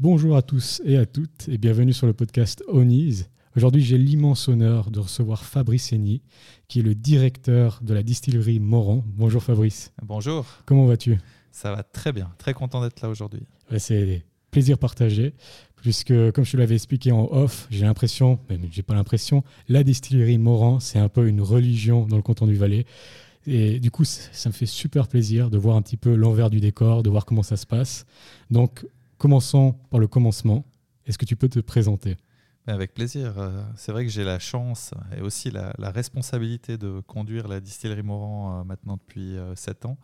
Bonjour à tous et à toutes et bienvenue sur le podcast Onies. Aujourd'hui, j'ai l'immense honneur de recevoir Fabrice Henny, qui est le directeur de la distillerie Moran. Bonjour Fabrice. Bonjour. Comment vas-tu? Ça va très bien, très content d'être là aujourd'hui. C'est plaisir partagé, puisque comme je te l'avais expliqué en off, j'ai l'impression, même j'ai pas l'impression, la distillerie Moran, c'est un peu une religion dans le canton du Valais. Et du coup, ça me fait super plaisir de voir un petit peu l'envers du décor, de voir comment ça se passe. Donc, Commençons par le commencement. Est-ce que tu peux te présenter? Avec plaisir. Euh, c'est vrai que j'ai la chance et aussi la, responsabilité de conduire la distillerie Morand euh, maintenant depuis 7 euh, ans.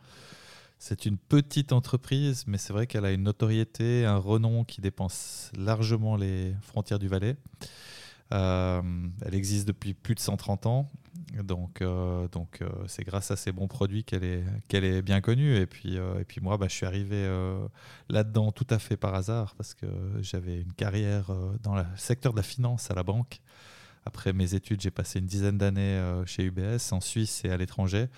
C'est une petite entreprise, mais c'est vrai qu'elle a une notoriété, un renom qui dépense largement les frontières du Valais. Elle existe depuis plus de 130 ans donc, euh, donc euh, c'est grâce à ces bons produits qu'elle est, qu'elle est bien connue. Et puis, euh, et puis moi, bah, je suis arrivé là-dedans tout à fait par hasard parce que j'avais une carrière dans le secteur de la finance à la banque. Après mes études, j'ai passé une dizaine d'années chez UBS en Suisse et à l'étranger.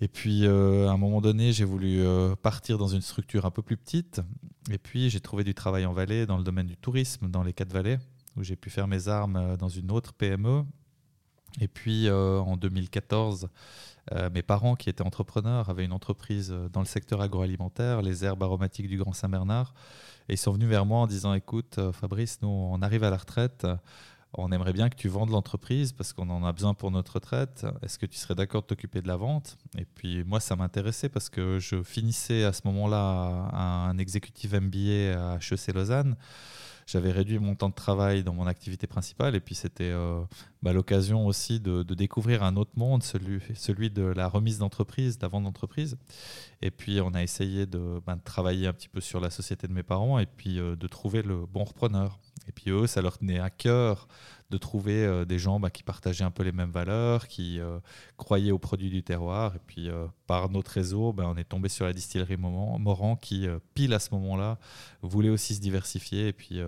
Et puis, à un moment donné, j'ai voulu partir dans une structure un peu plus petite. Et puis, j'ai trouvé du travail en Valais, dans le domaine du tourisme, dans les quatre vallées, où j'ai pu faire mes armes dans une autre PME et puis euh, en 2014, euh, mes parents qui étaient entrepreneurs avaient une entreprise euh, dans le secteur agroalimentaire, les herbes aromatiques du Grand Saint-Bernard. Et ils sont venus vers moi en disant, écoute Fabrice, nous on arrive à la retraite, on aimerait bien que tu vendes l'entreprise parce qu'on en a besoin pour notre retraite. Est-ce que tu serais d'accord de t'occuper de la vente? Et puis moi, ça m'intéressait parce que je finissais à ce moment-là un exécutif MBA à HEC Lausanne j'avais réduit mon temps de travail dans mon activité principale et puis c'était euh, bah, l'occasion aussi de, découvrir un autre monde, celui, de la remise d'entreprise, de la vente d'entreprise. Et puis on a essayé de, bah, travailler un petit peu sur la société de mes parents et puis euh, de trouver le bon repreneur. Et puis eux, ça leur tenait à cœur de trouver euh, des gens bah, qui partageaient un peu les mêmes valeurs, qui euh, croyaient aux produits du terroir. Et puis, euh, par notre réseau, bah, on est tombé sur la distillerie Moran qui, pile à ce moment-là, voulait aussi se diversifier et puis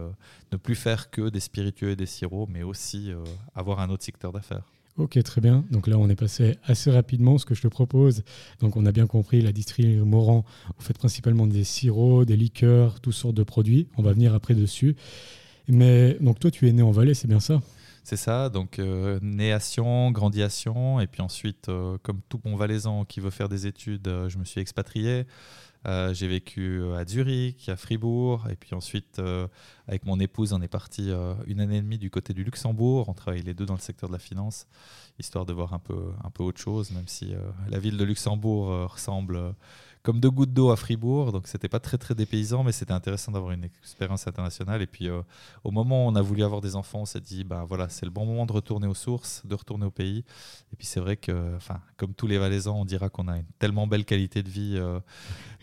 ne plus faire que des spiritueux et des sirops, mais aussi avoir un autre secteur d'affaires. Ok, très bien. Donc là, on est passé assez rapidement. Ce que je te propose, donc on a bien compris, la distillerie Moran, vous faites principalement des sirops, des liqueurs, toutes sortes de produits. On va venir après dessus. Mais donc toi, tu es né en Valais, c'est bien ça? C'est ça, donc euh, né à Sion, grandi à Sion, et puis ensuite, euh, comme tout bon valaisan qui veut faire des études, euh, je me suis expatrié. j'ai vécu à Zurich, à Fribourg, et puis ensuite, avec mon épouse, on est parti une année et demie du côté du Luxembourg. On travaille les deux dans le secteur de la finance, histoire de voir un peu, un peu autre chose, même si la ville de Luxembourg ressemble comme deux gouttes d'eau à Fribourg. Donc, c'était pas très, très dépaysant, mais c'était intéressant d'avoir une expérience internationale. Et puis, euh, au moment où on a voulu avoir des enfants, on s'est dit, bah voilà, c'est le bon moment de retourner aux sources, de retourner au pays. Et puis, c'est vrai que, enfin, comme tous les Valaisans, on dira qu'on a une tellement belle qualité de vie euh,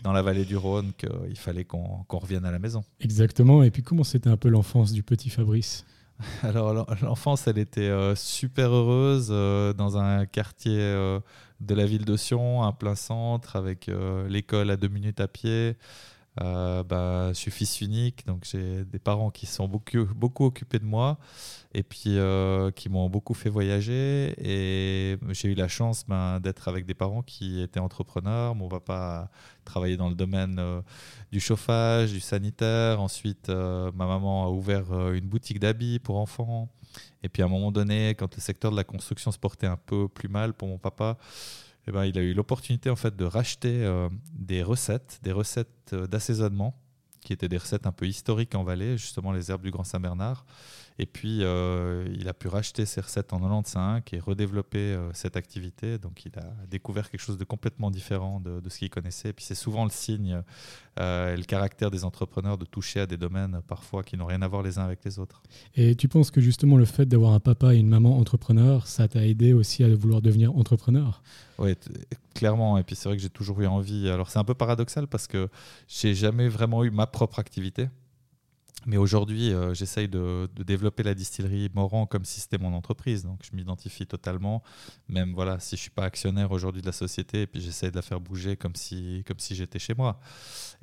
dans la vallée du Rhône qu'il fallait qu'on revienne à la maison. Exactement. Et puis, comment c'était un peu l'enfance du petit Fabrice? Alors l'enfance, elle était euh, super heureuse dans un quartier de la ville de Sion, un plein centre, avec euh, l'école à deux minutes à pied. Euh, bah, je suis fils unique, donc j'ai des parents qui sont beaucoup, beaucoup occupés de moi et puis euh, qui m'ont beaucoup fait voyager. Et j'ai eu la chance ben, d'être avec des parents qui étaient entrepreneurs. Mon papa travaillait dans le domaine du chauffage, du sanitaire. Ensuite, ma maman a ouvert une boutique d'habits pour enfants. Et puis à un moment donné, quand le secteur de la construction se portait un peu plus mal pour mon papa, eh ben, il a eu l'opportunité en fait de racheter euh, des recettes, des recettes euh, d'assaisonnement, qui étaient des recettes un peu historiques en Valais, justement les herbes du Grand Saint-Bernard. Et puis, euh, il a pu racheter ses recettes en 95 et redévelopper euh, cette activité. Donc, il a découvert quelque chose de complètement différent de, ce qu'il connaissait. Et puis, c'est souvent le signe euh, et le caractère des entrepreneurs de toucher à des domaines parfois qui n'ont rien à voir les uns avec les autres. Et tu penses que justement le fait d'avoir un papa et une maman entrepreneurs, ça t'a aidé aussi à vouloir devenir entrepreneur? Oui, clairement. Et puis, c'est vrai que j'ai toujours eu envie. Alors, c'est un peu paradoxal parce que j'ai jamais vraiment eu ma propre activité. Mais aujourd'hui, euh, j'essaye de, développer la distillerie Morand comme si c'était mon entreprise. Donc, je m'identifie totalement, même voilà, si je suis pas actionnaire aujourd'hui de la société, et puis j'essaye de la faire bouger comme si, comme si j'étais chez moi.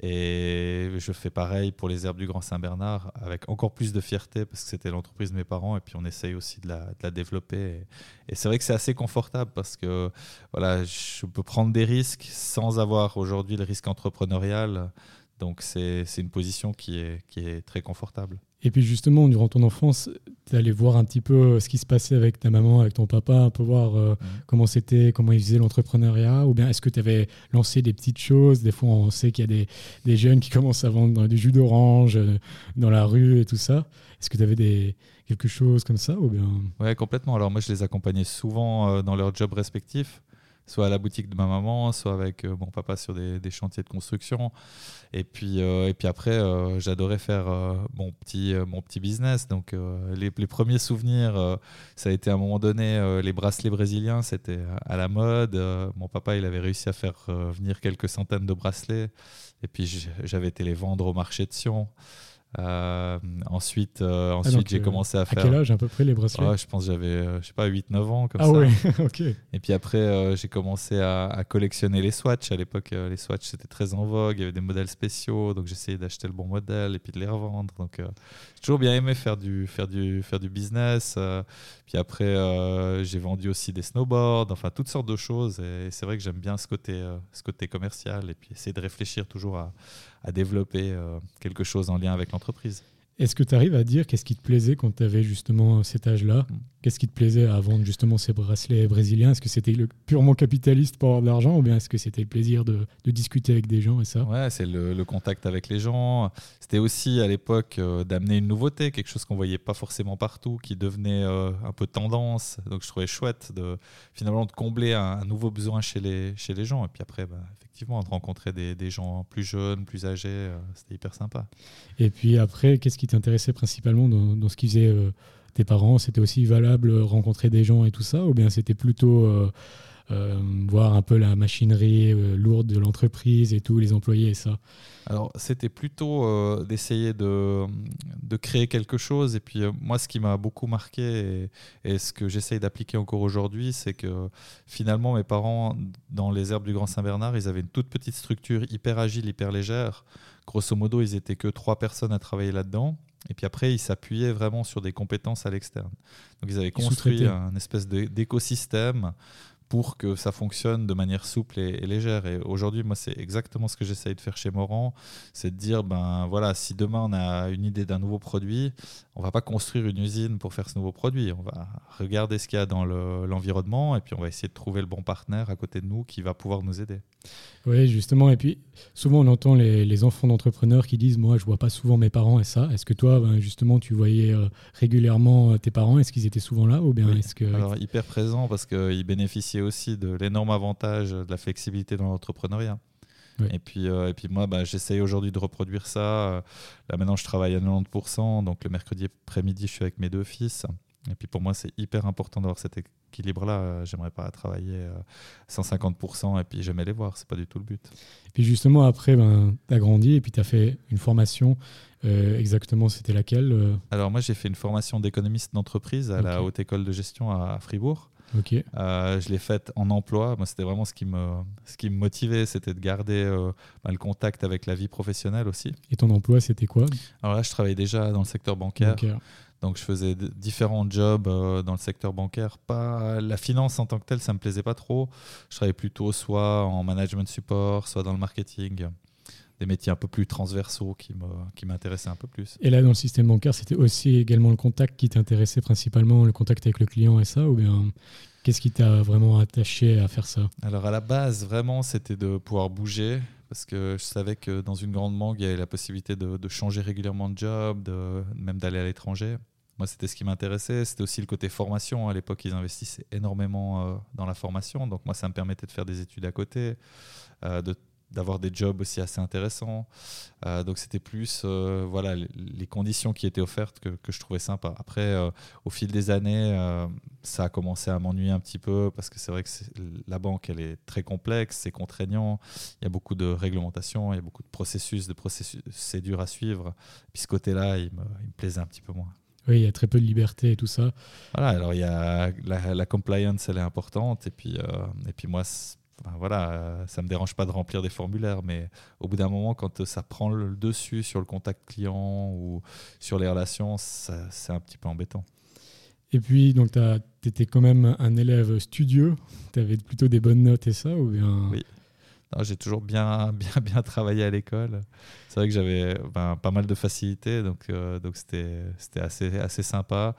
Et je fais pareil pour les herbes du Grand Saint-Bernard, avec encore plus de fierté, parce que c'était l'entreprise de mes parents, et puis on essaye aussi de la, de la développer. Et, c'est vrai que c'est assez confortable, parce que voilà, je peux prendre des risques sans avoir aujourd'hui le risque entrepreneurial. Donc c'est une position qui est, qui est très confortable. Et puis justement, durant ton enfance, tu allé voir un petit peu euh, ce qui se passait avec ta maman, avec ton papa, un peu voir euh, mhm. comment c'était, comment ils faisaient l'entrepreneuriat, ou bien est-ce que tu avais lancé des petites choses? Des fois, on sait qu'il y a des, des, jeunes qui commencent à vendre du jus d'orange euh, dans la rue et tout ça. Est-ce que tu avais des, quelque chose comme ça ou bien... Ouais, complètement. Alors moi, je les accompagnais souvent dans leurs jobs respectifs soit à la boutique de ma maman, soit avec euh, mon papa sur des, chantiers de construction. Et puis, euh, et puis après, euh, j'adorais faire mon, petit, mon petit business. Donc, les, les, premiers souvenirs, ça a été à un moment donné, les bracelets brésiliens, c'était à la mode. mon papa, il avait réussi à faire venir quelques centaines de bracelets. Et puis, j'avais été les vendre au marché de Sion. Euh, ensuite, euh, ensuite ah, j'ai euh, commencé à faire. À quel âge à peu près les bracelets Je pense que j'avais, je sais pas, 8-9 ans comme ah, ça. oui, ok. Et puis après, j'ai commencé à, collectionner les Swatch. À l'époque, les Swatch c'était très en vogue. Il y avait des modèles spéciaux, donc j'essayais d'acheter le bon modèle et puis de les revendre. Donc j'ai toujours bien aimé faire du, faire du, faire du business. puis après, j'ai vendu aussi des snowboards, enfin toutes sortes de choses. Et c'est vrai que j'aime bien ce côté, ce côté commercial et puis essayer de réfléchir toujours à à développer quelque chose en lien avec l'entreprise. Est-ce que tu arrives à dire qu'est-ce qui te plaisait quand tu avais justement cet âge-là? Mm. Qu'est-ce qui te plaisait à vendre justement ces bracelets brésiliens? Est-ce que c'était purement capitaliste pour avoir de l'argent ou bien est-ce que c'était le plaisir de, discuter avec des gens et ça? Ouais, c'est le, contact avec les gens. C'était aussi à l'époque euh, d'amener une nouveauté, quelque chose qu'on voyait pas forcément partout, qui devenait euh, un peu tendance. Donc je trouvais chouette de finalement de combler un, nouveau besoin chez les, chez les gens. Et puis après, bah, effectivement, de rencontrer des, des, gens plus jeunes, plus âgés, euh, c'était hyper sympa. Et puis après, qu'est-ce qui t'intéressait principalement dans, dans ce qu'ils faisaient tes parents, c'était aussi valable euh, rencontrer des gens et tout ça, ou bien c'était plutôt euh, euh, voir un peu la machinerie lourde de l'entreprise et tout, les employés et ça? Alors c'était plutôt d'essayer de, de, créer quelque chose, et puis moi ce qui m'a beaucoup marqué et, ce que j'essaye d'appliquer encore aujourd'hui, c'est que finalement mes parents, dans les herbes du Grand Saint-Bernard, ils avaient une toute petite structure hyper agile, hyper légère. Grosso modo, ils étaient que trois personnes à travailler là-dedans. Et puis après, ils s'appuyaient vraiment sur des compétences à l'externe. Donc ils avaient construit un espèce d'écosystème pour que ça fonctionne de manière souple et, légère. Et aujourd'hui, moi, c'est exactement ce que j'essaye de faire chez Morand, c'est de dire, ben voilà, si demain on a une idée d'un nouveau produit, on va pas construire une usine pour faire ce nouveau produit. On va regarder ce qu'il y a dans l'environnement et puis on va essayer de trouver le bon partenaire à côté de nous qui va pouvoir nous aider. Oui, justement. Et puis, souvent, on entend les, enfants d'entrepreneurs qui disent Moi, je vois pas souvent mes parents et ça. Est-ce que toi, ben, justement, tu voyais euh, régulièrement euh, tes parents? Est-ce qu'ils étaient souvent là ou bien est-ce que... Alors, hyper présents parce qu'ils bénéficiaient aussi de l'énorme avantage de la flexibilité dans l'entrepreneuriat. Et, puis, euh, et puis moi, bah, j'essaye aujourd'hui de reproduire ça. Là maintenant, je travaille à 90%. Donc le mercredi après-midi, je suis avec mes deux fils. Et puis pour moi, c'est hyper important d'avoir cet équilibre-là. Euh, j'aimerais pas travailler 150% euh, et puis jamais les voir. C'est pas du tout le but. Et puis justement, après, ben, tu as grandi et puis tu as fait une formation. Euh, exactement, c'était laquelle Alors moi, j'ai fait une formation d'économiste d'entreprise à la Haute École de Gestion à, Fribourg. Ok. je l'ai faite en emploi. Moi, c'était vraiment ce qui me, ce qui me motivait, c'était de garder ben, le contact avec la vie professionnelle aussi. Et ton emploi, c'était quoi? Alors là, je travaillais déjà dans le secteur bancaire. Donc je faisais différents jobs euh, dans le secteur bancaire. Pas la finance en tant que telle, ça me plaisait pas trop. Je travaillais plutôt soit en management support, soit dans le marketing. Des métiers un peu plus transversaux qui m'intéressaient qui un peu plus. Et là, dans le système bancaire, c'était aussi également le contact qui t'intéressait principalement, le contact avec le client et ça Ou bien qu'est-ce qui t'a vraiment attaché à faire ça? Alors à la base, vraiment, c'était de pouvoir bouger, parce que je savais que dans une grande banque, il y avait la possibilité de, changer régulièrement de job, de, même d'aller à l'étranger. Moi, c'était ce qui m'intéressait. C'était aussi le côté formation. À l'époque, ils investissaient énormément dans la formation. Donc, moi, ça me permettait de faire des études à côté, de d'avoir des jobs aussi assez intéressants. Euh, donc c'était plus euh, voilà, les, conditions qui étaient offertes que, que je trouvais sympa. Après, euh, au fil des années, ça a commencé à m'ennuyer un petit peu parce que c'est vrai que la banque, elle est très complexe, c'est contraignant, il y a beaucoup de réglementations, il y a beaucoup de processus, de procédures à suivre. Puis ce côté-là, il me, il me plaisait un petit peu moins. Oui, il y a très peu de liberté et tout ça. Voilà, alors il y a la, la compliance, elle est importante. Et puis, et puis moi, voilà, euh, ça me dérange pas de remplir des formulaires, mais au bout d'un moment, quand ça prend le dessus sur le contact client ou sur les relations, c'est un petit peu embêtant. Et puis, donc, tu étais quand même un élève studieux, tu avais plutôt des bonnes notes et ça ou bien... Oui, j'ai toujours bien, bien, bien travaillé à l'école. C'est vrai que j'avais ben, pas mal de facilité, donc euh, donc c'était c'était assez assez sympa.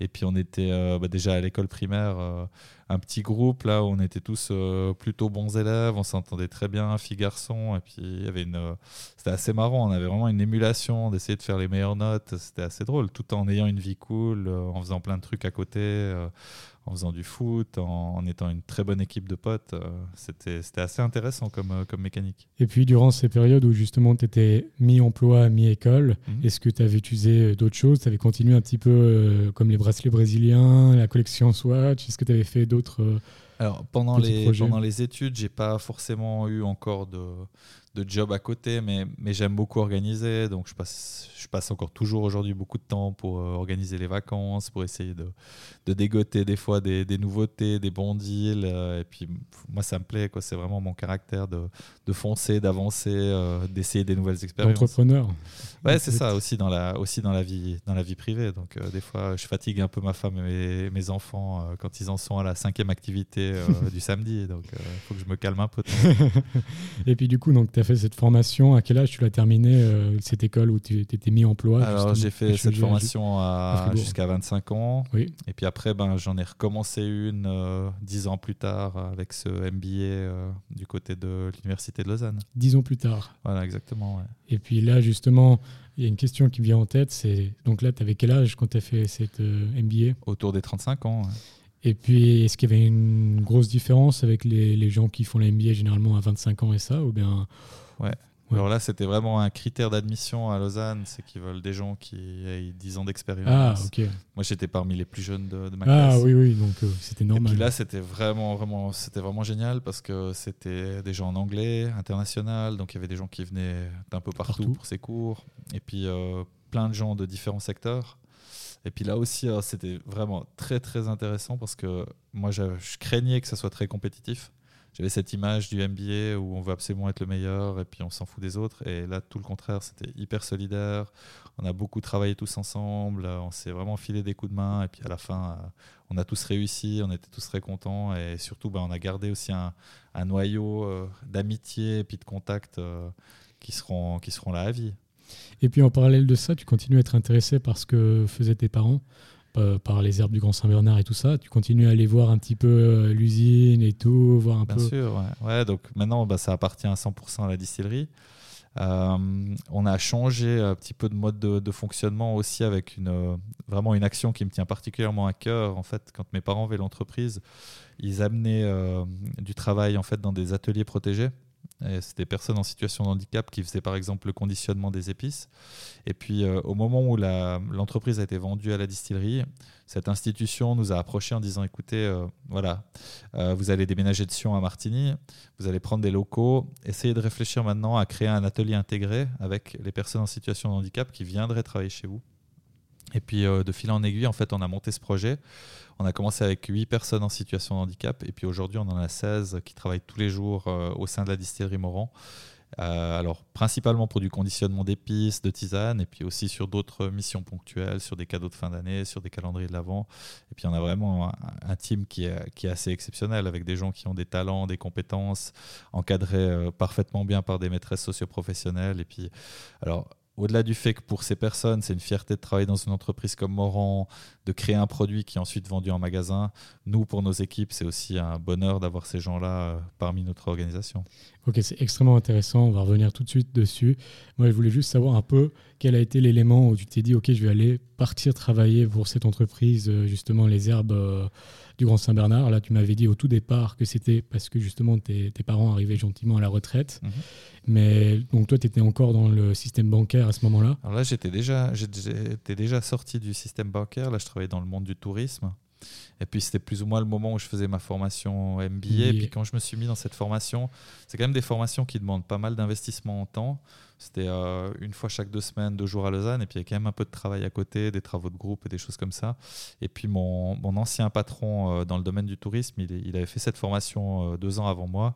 Et puis on était euh, bah, déjà à l'école primaire euh, un petit groupe là où on était tous plutôt bons élèves, on s'entendait très bien, filles garçons. Et puis il y avait une c'était assez marrant. On avait vraiment une émulation d'essayer de faire les meilleures notes. C'était assez drôle, tout en ayant une vie cool, en faisant plein de trucs à côté en faisant du foot, en, étant une très bonne équipe de potes. Euh, c'était assez intéressant comme, euh, comme mécanique. Et puis, durant ces périodes où justement tu étais mi-emploi, mi-école, mhm. est-ce que tu avais utilisé euh, d'autres choses? Tu avais continué un petit peu comme les bracelets brésiliens, la collection Swatch? Est-ce que tu avais fait d'autres. Alors, pendant les, pendant les études, j'ai pas forcément eu encore de, de job à côté, mais, mais j'aime beaucoup organiser. Donc, je passe, je passe encore toujours aujourd'hui beaucoup de temps pour euh, organiser les vacances, pour essayer de, de dégoter des fois des, des nouveautés, des bons deals. Euh, et puis, moi, ça me plaît. C'est vraiment mon caractère de, de foncer, d'avancer, euh, d'essayer des nouvelles expériences. Entrepreneur. Ouais, c'est ça aussi dans la, aussi dans la vie, dans la vie privée. Donc, des fois, je fatigue un peu ma femme et mes, enfants quand ils en sont à la cinquième activité du samedi. Donc, il faut que je me calme un peu. et puis, du coup, donc, tu fait cette formation? À quel âge tu l'as terminée, euh, cette école où tu étais mis emploi Alors, j'ai fait cette formation jusqu'à 25 ans. Oui. Et puis après, ben, j'en ai recommencé une euh, dix ans plus tard avec ce MBA euh, du côté de l'Université de Lausanne. Dix ans plus tard. Voilà, exactement. Et puis là, justement, il y a une question qui vient en tête. C'est donc là, tu avais quel âge quand tu as fait cette MBA Autour des 35 ans. Et puis, est-ce qu'il y avait une grosse différence avec les, les gens qui font la MBA généralement à 25 ans et ça ou bien Ouais. Alors là, c'était vraiment un critère d'admission à Lausanne, c'est qu'ils veulent des gens qui aient 10 ans d'expérience. Ah, ok. Moi, j'étais parmi les plus jeunes de, ma ah, classe. Ah oui, oui, donc euh, c'était normal. Et puis là, c'était vraiment, vraiment, c'était vraiment génial parce que c'était des gens en anglais, international, donc il y avait des gens qui venaient d'un peu partout, pour ces cours, et puis euh, plein de gens de différents secteurs. Et puis là aussi, euh, c'était vraiment très très intéressant parce que moi, je, craignais que ça soit très compétitif. J'avais cette image du MBA où on veut absolument être le meilleur et puis on s'en fout des autres. Et là, tout le contraire, c'était hyper solidaire. On a beaucoup travaillé tous ensemble. On s'est vraiment filé des coups de main. Et puis à la fin, euh, on a tous réussi. On était tous très contents. Et surtout, bah, on a gardé aussi un, noyau euh, d'amitié et puis de contact qui, seront, qui seront là à vie. Et puis en parallèle de ça, tu continues à être intéressé par ce que faisaient tes parents, euh, par les herbes du Grand Saint-Bernard et tout ça. Tu continues à aller voir un petit peu euh, l'usine et tout, voir un Bien peu. Bien sûr, ouais. Donc maintenant, bah, ça appartient à 100% à la distillerie. Euh, on a changé un petit peu de mode de, fonctionnement aussi avec une, vraiment une action qui me tient particulièrement à cœur. En fait, quand mes parents avaient l'entreprise, ils amenaient du travail en fait dans des ateliers protégés. C'était des personnes en situation de handicap qui faisaient par exemple le conditionnement des épices. Et puis euh, au moment où l'entreprise a été vendue à la distillerie, cette institution nous a approchés en disant écoutez, euh, voilà, euh, vous allez déménager de Sion à Martigny, vous allez prendre des locaux, essayez de réfléchir maintenant à créer un atelier intégré avec les personnes en situation de handicap qui viendraient travailler chez vous. Et puis de fil en aiguille, en fait, on a monté ce projet. On a commencé avec 8 personnes en situation de handicap et puis aujourd'hui on en a 16 qui travaillent tous les jours euh, au sein de la distillerie Morand. Euh, alors principalement pour du conditionnement d'épices, de tisanes, et puis aussi sur d'autres missions ponctuelles, sur des cadeaux de fin d'année, sur des calendriers de l'Avent. Et puis on a vraiment un, team qui est, qui est, assez exceptionnel, avec des gens qui ont des talents, des compétences, encadrés euh, parfaitement bien par des maîtresses socioprofessionnelles. Et puis, alors au-delà du fait que pour ces personnes, c'est une fierté de travailler dans une entreprise comme Moran, de créer un produit qui est ensuite vendu en magasin, nous, pour nos équipes, c'est aussi un bonheur d'avoir ces gens-là euh, parmi notre organisation. Ok, c'est extrêmement intéressant. On va revenir tout de suite dessus. Moi, je voulais juste savoir un peu quel a été l'élément où tu t'es dit, ok, je vais aller partir travailler pour cette entreprise, euh, justement, les herbes euh, du Grand Saint-Bernard. Là, tu m'avais dit au tout départ que c'était parce que justement tes, parents arrivaient gentiment à la retraite. Mhm. Mais donc toi, tu étais encore dans le système bancaire à ce moment-là? Alors là, j'étais déjà, j'étais déjà sorti du système bancaire. Là, je travaillais dans le monde du tourisme. Et puis c'était plus ou moins le moment où je faisais ma formation MBA. Et puis quand je me suis mis dans cette formation, c'est quand même des formations qui demandent pas mal d'investissement en temps. C'était euh, une fois chaque deux semaines, deux jours à Lausanne. Et puis il y a quand même un peu de travail à côté, des travaux de groupe et des choses comme ça. Et puis mon, mon ancien patron euh, dans le domaine du tourisme, il, avait fait cette formation euh, deux ans avant moi.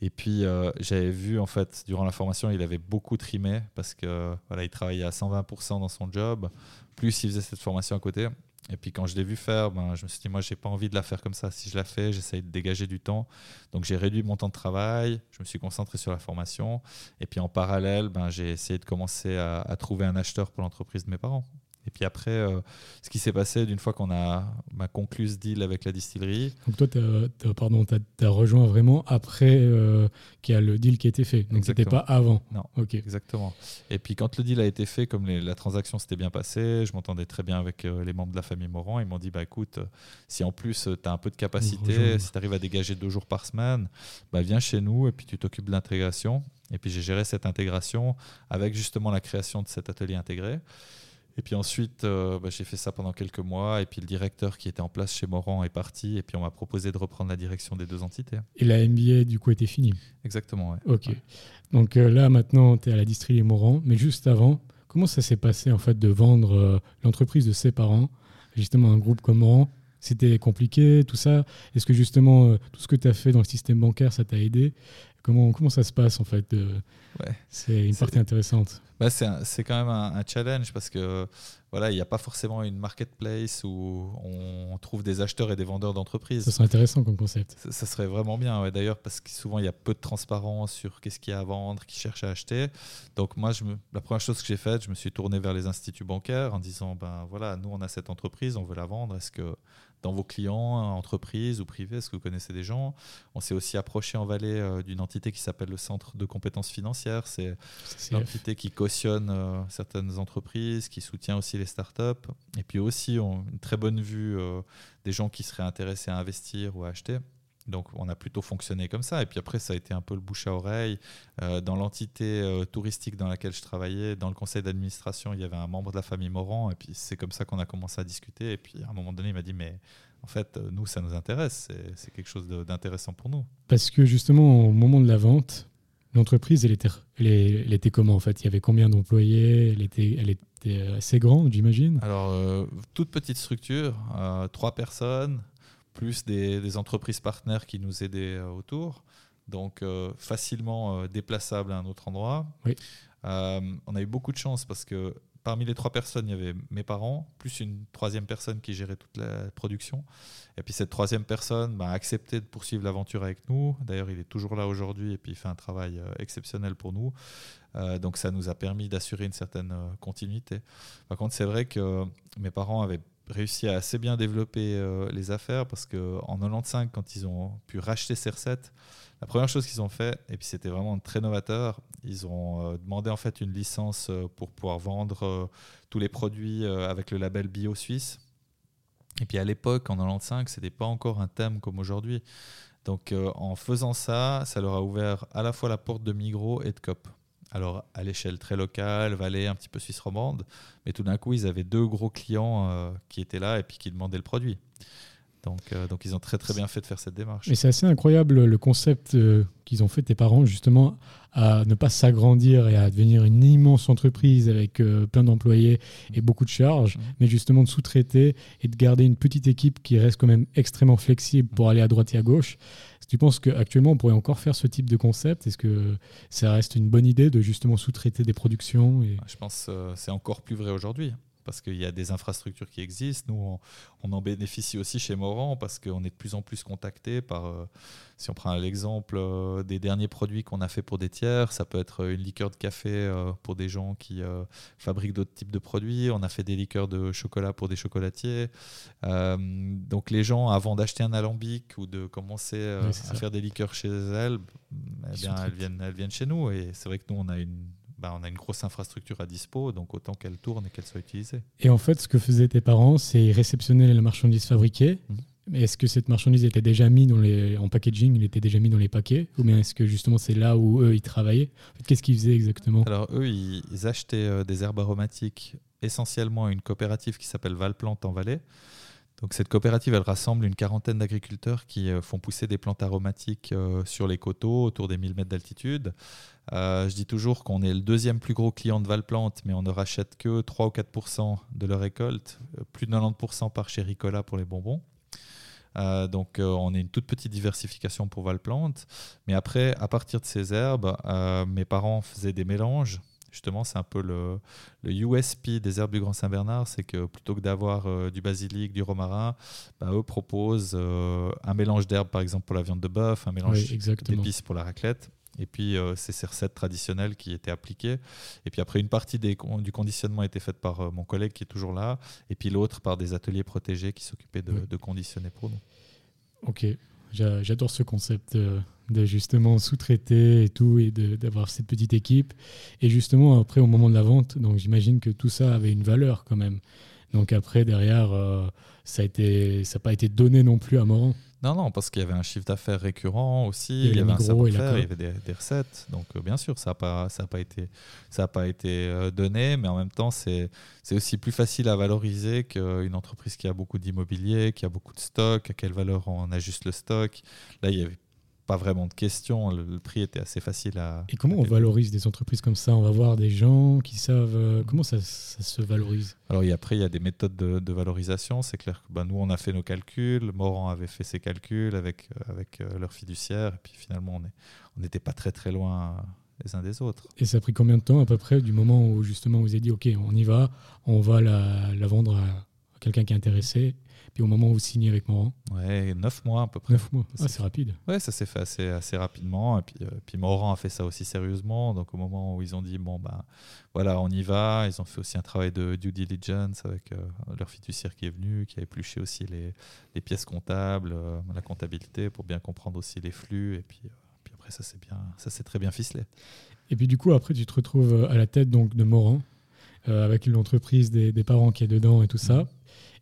Et puis j'avais vu en fait durant la formation, il avait beaucoup trimé parce que voilà, il travaillait à 120% dans son job. Plus il faisait cette formation à côté. Et puis quand je l'ai vu faire, ben, je me suis dit, moi, j'ai pas envie de la faire comme ça. Si je la fais, j'essaye de dégager du temps. Donc j'ai réduit mon temps de travail, je me suis concentré sur la formation. Et puis en parallèle, ben, j'ai essayé de commencer à trouver un acheteur pour l'entreprise de mes parents. Et puis après, euh, ce qui s'est passé d'une fois qu'on a ma conclu ce deal avec la distillerie. Donc toi, tu as, rejoint vraiment après euh, qu'il y a le deal qui a été fait. Donc c'était pas avant. Non. Ok. Exactement. Et puis quand le deal a été fait, comme la transaction s'était bien passée, je m'entendais très bien avec euh, les membres de la famille Morand. Ils m'ont dit bah écoute, si en plus tu as un peu de capacité, si tu arrives à dégager deux jours par semaine, bah viens chez nous et puis tu t'occupes de l'intégration. Et puis j'ai géré cette intégration avec justement la création de cet atelier intégré. Et puis ensuite, euh, bah, j'ai fait ça pendant quelques mois. Et puis le directeur qui était en place chez Morand est parti. Et puis on m'a proposé de reprendre la direction des deux entités. Et la MBA, du coup, était finie Exactement, Ok. Donc euh, là, maintenant, tu es à la distillerie Morand. Mais juste avant, comment ça s'est passé, en fait, de vendre euh, l'entreprise de ses parents, justement, un groupe comme Morand? C'était compliqué, tout ça? Est-ce que, justement, tout ce que tu as fait dans le système bancaire, ça t'a aidé? Comment, comment ça se passe en fait ouais. C'est une partie intéressante. Bah, c'est quand même un, challenge parce que voilà, il n'y a pas forcément une marketplace où on trouve des acheteurs et des vendeurs d'entreprises. Ça serait intéressant comme concept. Ça, serait vraiment bien, ouais, d'ailleurs, parce que souvent il y a peu de transparence sur qu'est-ce qu'il y a à vendre, qui cherche à acheter. Donc moi, je me, la première chose que j'ai faite, je me suis tourné vers les instituts bancaires en disant, ben voilà, nous on a cette entreprise, on veut la vendre. Est-ce que dans vos clients, entreprises ou privés Est-ce que vous connaissez des gens? On s'est aussi approché en Valais euh, d'une entité qui s'appelle le Centre de compétences financières. C'est l'entité qui cautionne euh, certaines entreprises, qui soutient aussi les startups. Et puis aussi, on, une très bonne vue euh, des gens qui seraient intéressés à investir ou à acheter. Donc on a plutôt fonctionné comme ça. Et puis après, ça a été un peu le bouche à oreille. Euh, dans l'entité euh, touristique dans laquelle je travaillais, dans le conseil d'administration, il y avait un membre de la famille Morand. Et puis c'est comme ça qu'on a commencé à discuter. Et puis à un moment donné, il m'a dit, mais en fait, euh, nous, ça nous intéresse. C'est quelque chose d'intéressant pour nous. Parce que justement, au moment de la vente, l'entreprise, elle était, elle, était comment en fait? Il y avait combien d'employés? Elle était, elle était assez grande, j'imagine? Alors, toute petite structure, trois personnes plus des, entreprises partenaires qui nous aidaient euh, autour. Donc euh, facilement euh, déplaçable à un autre endroit. on a eu beaucoup de chance parce que parmi les trois personnes, il y avait mes parents, plus une troisième personne qui gérait toute la production. Et puis cette troisième personne bah, a accepté de poursuivre l'aventure avec nous. D'ailleurs, il est toujours là aujourd'hui et puis il fait un travail exceptionnel pour nous. donc ça nous a permis d'assurer une certaine continuité. Par contre, c'est vrai que mes parents avaient réussi à assez bien développer euh, les affaires parce qu'en 95, quand ils ont pu racheter ces recettes, la première chose qu'ils ont fait, et puis c'était vraiment très novateur, ils ont euh, demandé en fait une licence euh, pour pouvoir vendre tous les produits avec le label bio suisse. Et puis à l'époque, en 95, ce n'était pas encore un thème comme aujourd'hui. Donc en faisant ça, ça leur a ouvert à la fois la porte de Migros et de COP alors à l'échelle très locale, Valais, un petit peu Suisse romande, mais tout d'un coup, ils avaient deux gros clients euh, qui étaient là et puis qui demandaient le produit. Donc, euh, donc ils ont très très bien fait de faire cette démarche. Mais c'est assez incroyable le concept euh, qu'ils ont fait tes parents justement à ne pas s'agrandir et à devenir une immense entreprise avec plein d'employés et beaucoup de charges, mmh. mais justement de sous-traiter et de garder une petite équipe qui reste quand même extrêmement flexible pour mmh. aller à droite et à gauche. Tu penses qu'actuellement, on pourrait encore faire ce type de concept? Est-ce que ça reste une bonne idée de justement sous-traiter des productions et... Je pense que c'est encore plus vrai aujourd'hui. Parce qu'il y a des infrastructures qui existent. Nous, on, en bénéficie aussi chez Morand parce qu'on est de plus en plus contacté par, euh, si on prend l'exemple euh, des derniers produits qu'on a fait pour des tiers, ça peut être une liqueur de café euh, pour des gens qui fabriquent d'autres types de produits. On a fait des liqueurs de chocolat pour des chocolatiers. donc les gens, avant d'acheter un alambic ou de commencer à faire des liqueurs chez elles, eh bien, elles, viennent, elles viennent chez nous. Et c'est vrai que nous, on a une bah, on a une grosse infrastructure à dispo, donc autant qu'elle tourne et qu'elle soit utilisée. Et en fait, ce que faisaient tes parents, c'est réceptionner la marchandise fabriquée. Mhm. Est-ce que cette marchandise était déjà mise dans les, en packaging, il était déjà mis dans les paquets? Ou bien est-ce que justement c'est là où eux ils travaillaient? Qu'est-ce qu'ils faisaient exactement? Alors eux, ils, achetaient euh, des herbes aromatiques essentiellement à une coopérative qui s'appelle Valplante en Valais. Cette coopérative, rassemble une quarantaine d'agriculteurs qui euh, font pousser des plantes aromatiques euh, sur les coteaux autour des 1000 mètres d'altitude. Euh, je dis toujours qu'on est le deuxième plus gros client de Valplante, mais on ne rachète que 3 ou 4% de leur récolte, plus de 90% par chez Ricola pour les bonbons. donc on est une toute petite diversification pour Valplante. Mais après, à partir de ces herbes, mes parents faisaient des mélanges Justement, c'est un peu le, le, USP des herbes du Grand Saint-Bernard, c'est que plutôt que d'avoir euh, du basilic, du romarin, bah, eux proposent euh, un mélange d'herbes, par exemple pour la viande de bœuf, un mélange d'épices pour la raclette. Et puis, euh, c'est ces recettes traditionnelles qui étaient appliquées. Et puis après, une partie des, du conditionnement était faite par mon collègue qui est toujours là, et puis l'autre par des ateliers protégés qui s'occupaient de, de, conditionner pour nous. Ok, j'adore ce concept de justement sous-traiter et tout, et d'avoir cette petite équipe. Et justement, après, au moment de la vente, donc j'imagine que tout ça avait une valeur quand même. Donc après, derrière, euh, ça n'a pas été donné non plus à Morand. Non, non, parce qu'il y avait un chiffre d'affaires récurrent aussi, il y, avait un savoir-faire, il y avait des, recettes. Donc, euh, bien sûr, ça n'a pas, ça pas été, ça a pas été euh, donné, mais en même temps, c'est aussi plus facile à valoriser qu'une entreprise qui a beaucoup d'immobilier, qui a beaucoup de stock, à quelle valeur on ajuste le stock. Là, il y avait pas vraiment de questions. Le, prix était assez facile à. Et comment on valorise des entreprises comme ça? On va voir des gens qui savent. Euh, comment ça, se valorise? Alors, y après, il y a des méthodes de, valorisation. C'est clair que bah, nous, on a fait nos calculs. Morand avait fait ses calculs avec, euh, avec euh, leur fiduciaire. Et puis finalement, on n'était on pas très très loin les uns des autres. Et ça a pris combien de temps à peu près du moment où justement vous avez dit OK, on y va, on va la, la vendre à quelqu'un qui est intéressé? Puis au moment où vous signez avec Morand Ouais, neuf mois à peu près. Neuf mois, ah, c'est rapide. Ouais, ça s'est fait assez, assez rapidement. Et puis, euh, puis Morand a fait ça aussi sérieusement. Donc au moment où ils ont dit, bon, ben voilà, on y va, ils ont fait aussi un travail de due diligence avec euh, leur fiduciaire qui est venu, qui a épluché aussi les, les pièces comptables, euh, la comptabilité pour bien comprendre aussi les flux. Et puis, puis après, ça s'est bien, ça s'est très bien ficelé. Et puis du coup, après, tu te retrouves à la tête donc de Morand, avec une entreprise des, des, parents qui est dedans et tout ça.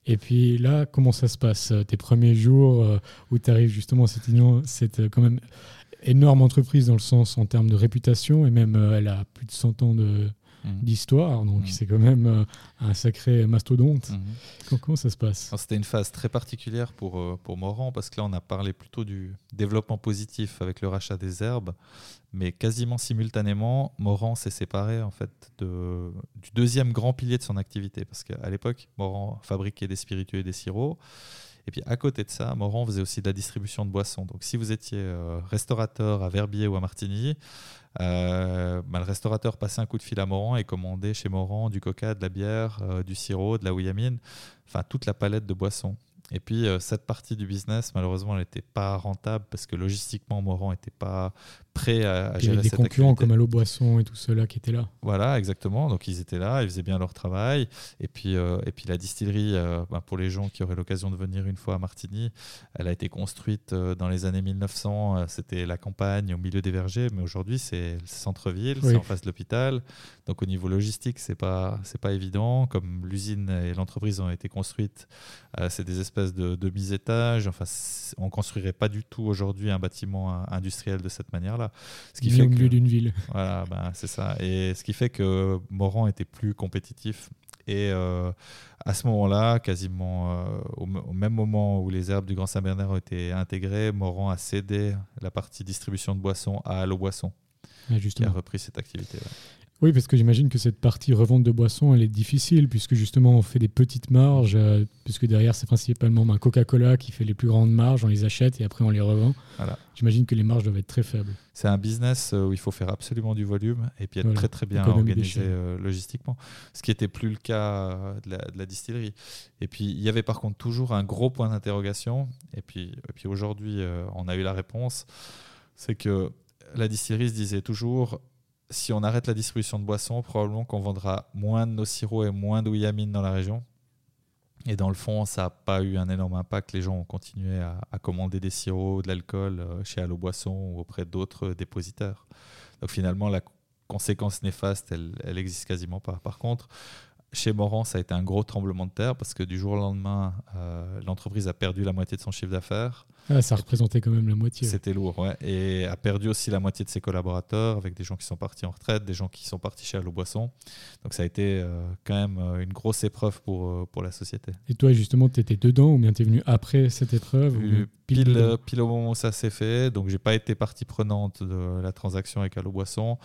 Et puis là, comment ça se passe euh, Tes premiers jours euh, où tu arrives justement à cette, cette euh, quand même énorme entreprise dans le sens en termes de réputation, et même elle a plus de 100 ans de, Mhm. d'histoire, donc mhm. c'est quand même euh, un sacré mastodonte. Mhm. Comment, ça se passe? C'était une phase très particulière pour, euh, pour Morand, parce que là, on a parlé plutôt du développement positif avec le rachat des herbes, mais quasiment simultanément, Morand s'est séparé en fait de, du deuxième grand pilier de son activité, parce qu'à l'époque, Morand fabriquait des spiritueux et des sirops. Et puis à côté de ça, Morand faisait aussi de la distribution de boissons. Donc si vous étiez euh, restaurateur à Verbier ou à Martigny, euh, bah, le restaurateur passait un coup de fil à Morand et commandait chez Morand du coca, de la bière, euh, du sirop, de la ouillamine, enfin toute la palette de boissons. Et puis, euh, cette partie du business, malheureusement, elle n'était pas rentable parce que logistiquement, Morand n'était pas prêt à, à gérer Il y avait des concurrents comme Allo Boisson et tout cela qui étaient là. Voilà, exactement. Donc, ils étaient là, ils faisaient bien leur travail. Et puis, euh, et puis la distillerie, euh, bah, pour les gens qui auraient l'occasion de venir une fois à Martigny, elle a été construite dans les années 1900. C'était la campagne au milieu des vergers, mais aujourd'hui, c'est le centre-ville, c'est en face de l'hôpital. Donc, au niveau logistique, c'est pas, c'est pas évident. Comme l'usine et l'entreprise ont été construites, c'est des espèces de, de mise-étage. Enfin, on construirait pas du tout aujourd'hui un bâtiment industriel de cette manière-là. Ce qui fait au milieu d'une ville. Voilà, ben, c'est ça. Et ce qui fait que Morand était plus compétitif. Et euh, à ce moment-là, quasiment euh, au, même moment où les herbes du Grand Saint-Bernard ont été intégrées, Morand a cédé la partie distribution de boissons à Allo Boisson, qui a repris cette activité. -là. Oui, parce que j'imagine que cette partie revente de boissons, elle est difficile, puisque justement, on fait des petites marges, euh, puisque derrière, c'est principalement un Coca-Cola qui fait les plus grandes marges, on les achète et après, on les revend. Voilà. J'imagine que les marges doivent être très faibles. C'est un business euh, où il faut faire absolument du volume et puis être Voilà. très très bien Économie organisé euh, logistiquement, ce qui n'était plus le cas de la, de la distillerie. Et puis il y avait par contre toujours un gros point d'interrogation. Et puis, et puis aujourd'hui, euh, on a eu la réponse. C'est que la distillerie se disait toujours si on arrête la distribution de boissons, probablement qu'on vendra moins de nos sirops et moins d'ouillamine dans la région. Et dans le fond, ça n'a pas eu un énorme impact. Les gens ont continué à, à commander des sirops, de l'alcool euh, chez Allo Boisson ou auprès d'autres dépositaires. Donc finalement, la conséquence néfaste, elle, elle existe quasiment pas. Par contre, chez Morand, ça a été un gros tremblement de terre parce que du jour au lendemain, euh, l'entreprise a perdu la moitié de son chiffre d'affaires. Ah, ça représentait quand même la moitié. C'était lourd, ouais. Et a perdu aussi la moitié de ses collaborateurs avec des gens qui sont partis en retraite, des gens qui sont partis chez Allo Boisson. Donc ça a été euh, quand même euh, une grosse épreuve pour, pour la société. Et toi, justement, tu étais dedans ou bien tu es venu après cette épreuve ou Pile, euh, pile au moment où ça s'est fait, donc j'ai pas été partie prenante de la transaction avec Allo Boisson,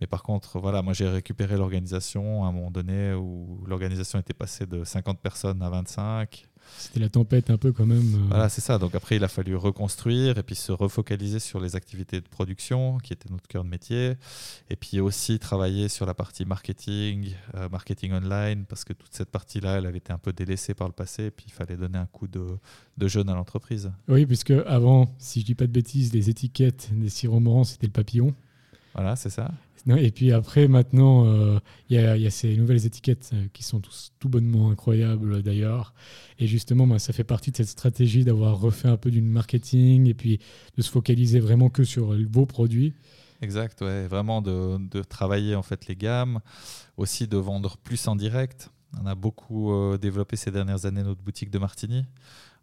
mais par contre, voilà, moi j'ai récupéré l'organisation à un moment donné où l'organisation était passée de 50 personnes à 25. C'était la tempête un peu quand même. euh, Voilà, c'est ça. Donc après, il a fallu reconstruire et puis se refocaliser sur les activités de production, qui étaient notre cœur de métier. Et puis aussi travailler sur la partie marketing, euh, marketing online, parce que toute cette partie-là, elle avait été un peu délaissée par le passé. Et puis il fallait donner un coup de, de jeune à l'entreprise. Oui, puisque avant, si je dis pas de bêtises, les étiquettes des sirops morants, c'était le papillon. Voilà, c'est ça. Et puis après, maintenant, euh, il y, a, ces nouvelles étiquettes euh, qui sont tous, tout bonnement incroyables d'ailleurs. Et justement, ben, ça fait partie de cette stratégie d'avoir refait un peu du marketing et puis de se focaliser vraiment que sur vos produits. Exact, ouais. Vraiment de, de travailler en fait les gammes, aussi de vendre plus en direct. On a beaucoup euh, développé ces dernières années notre boutique de Martigny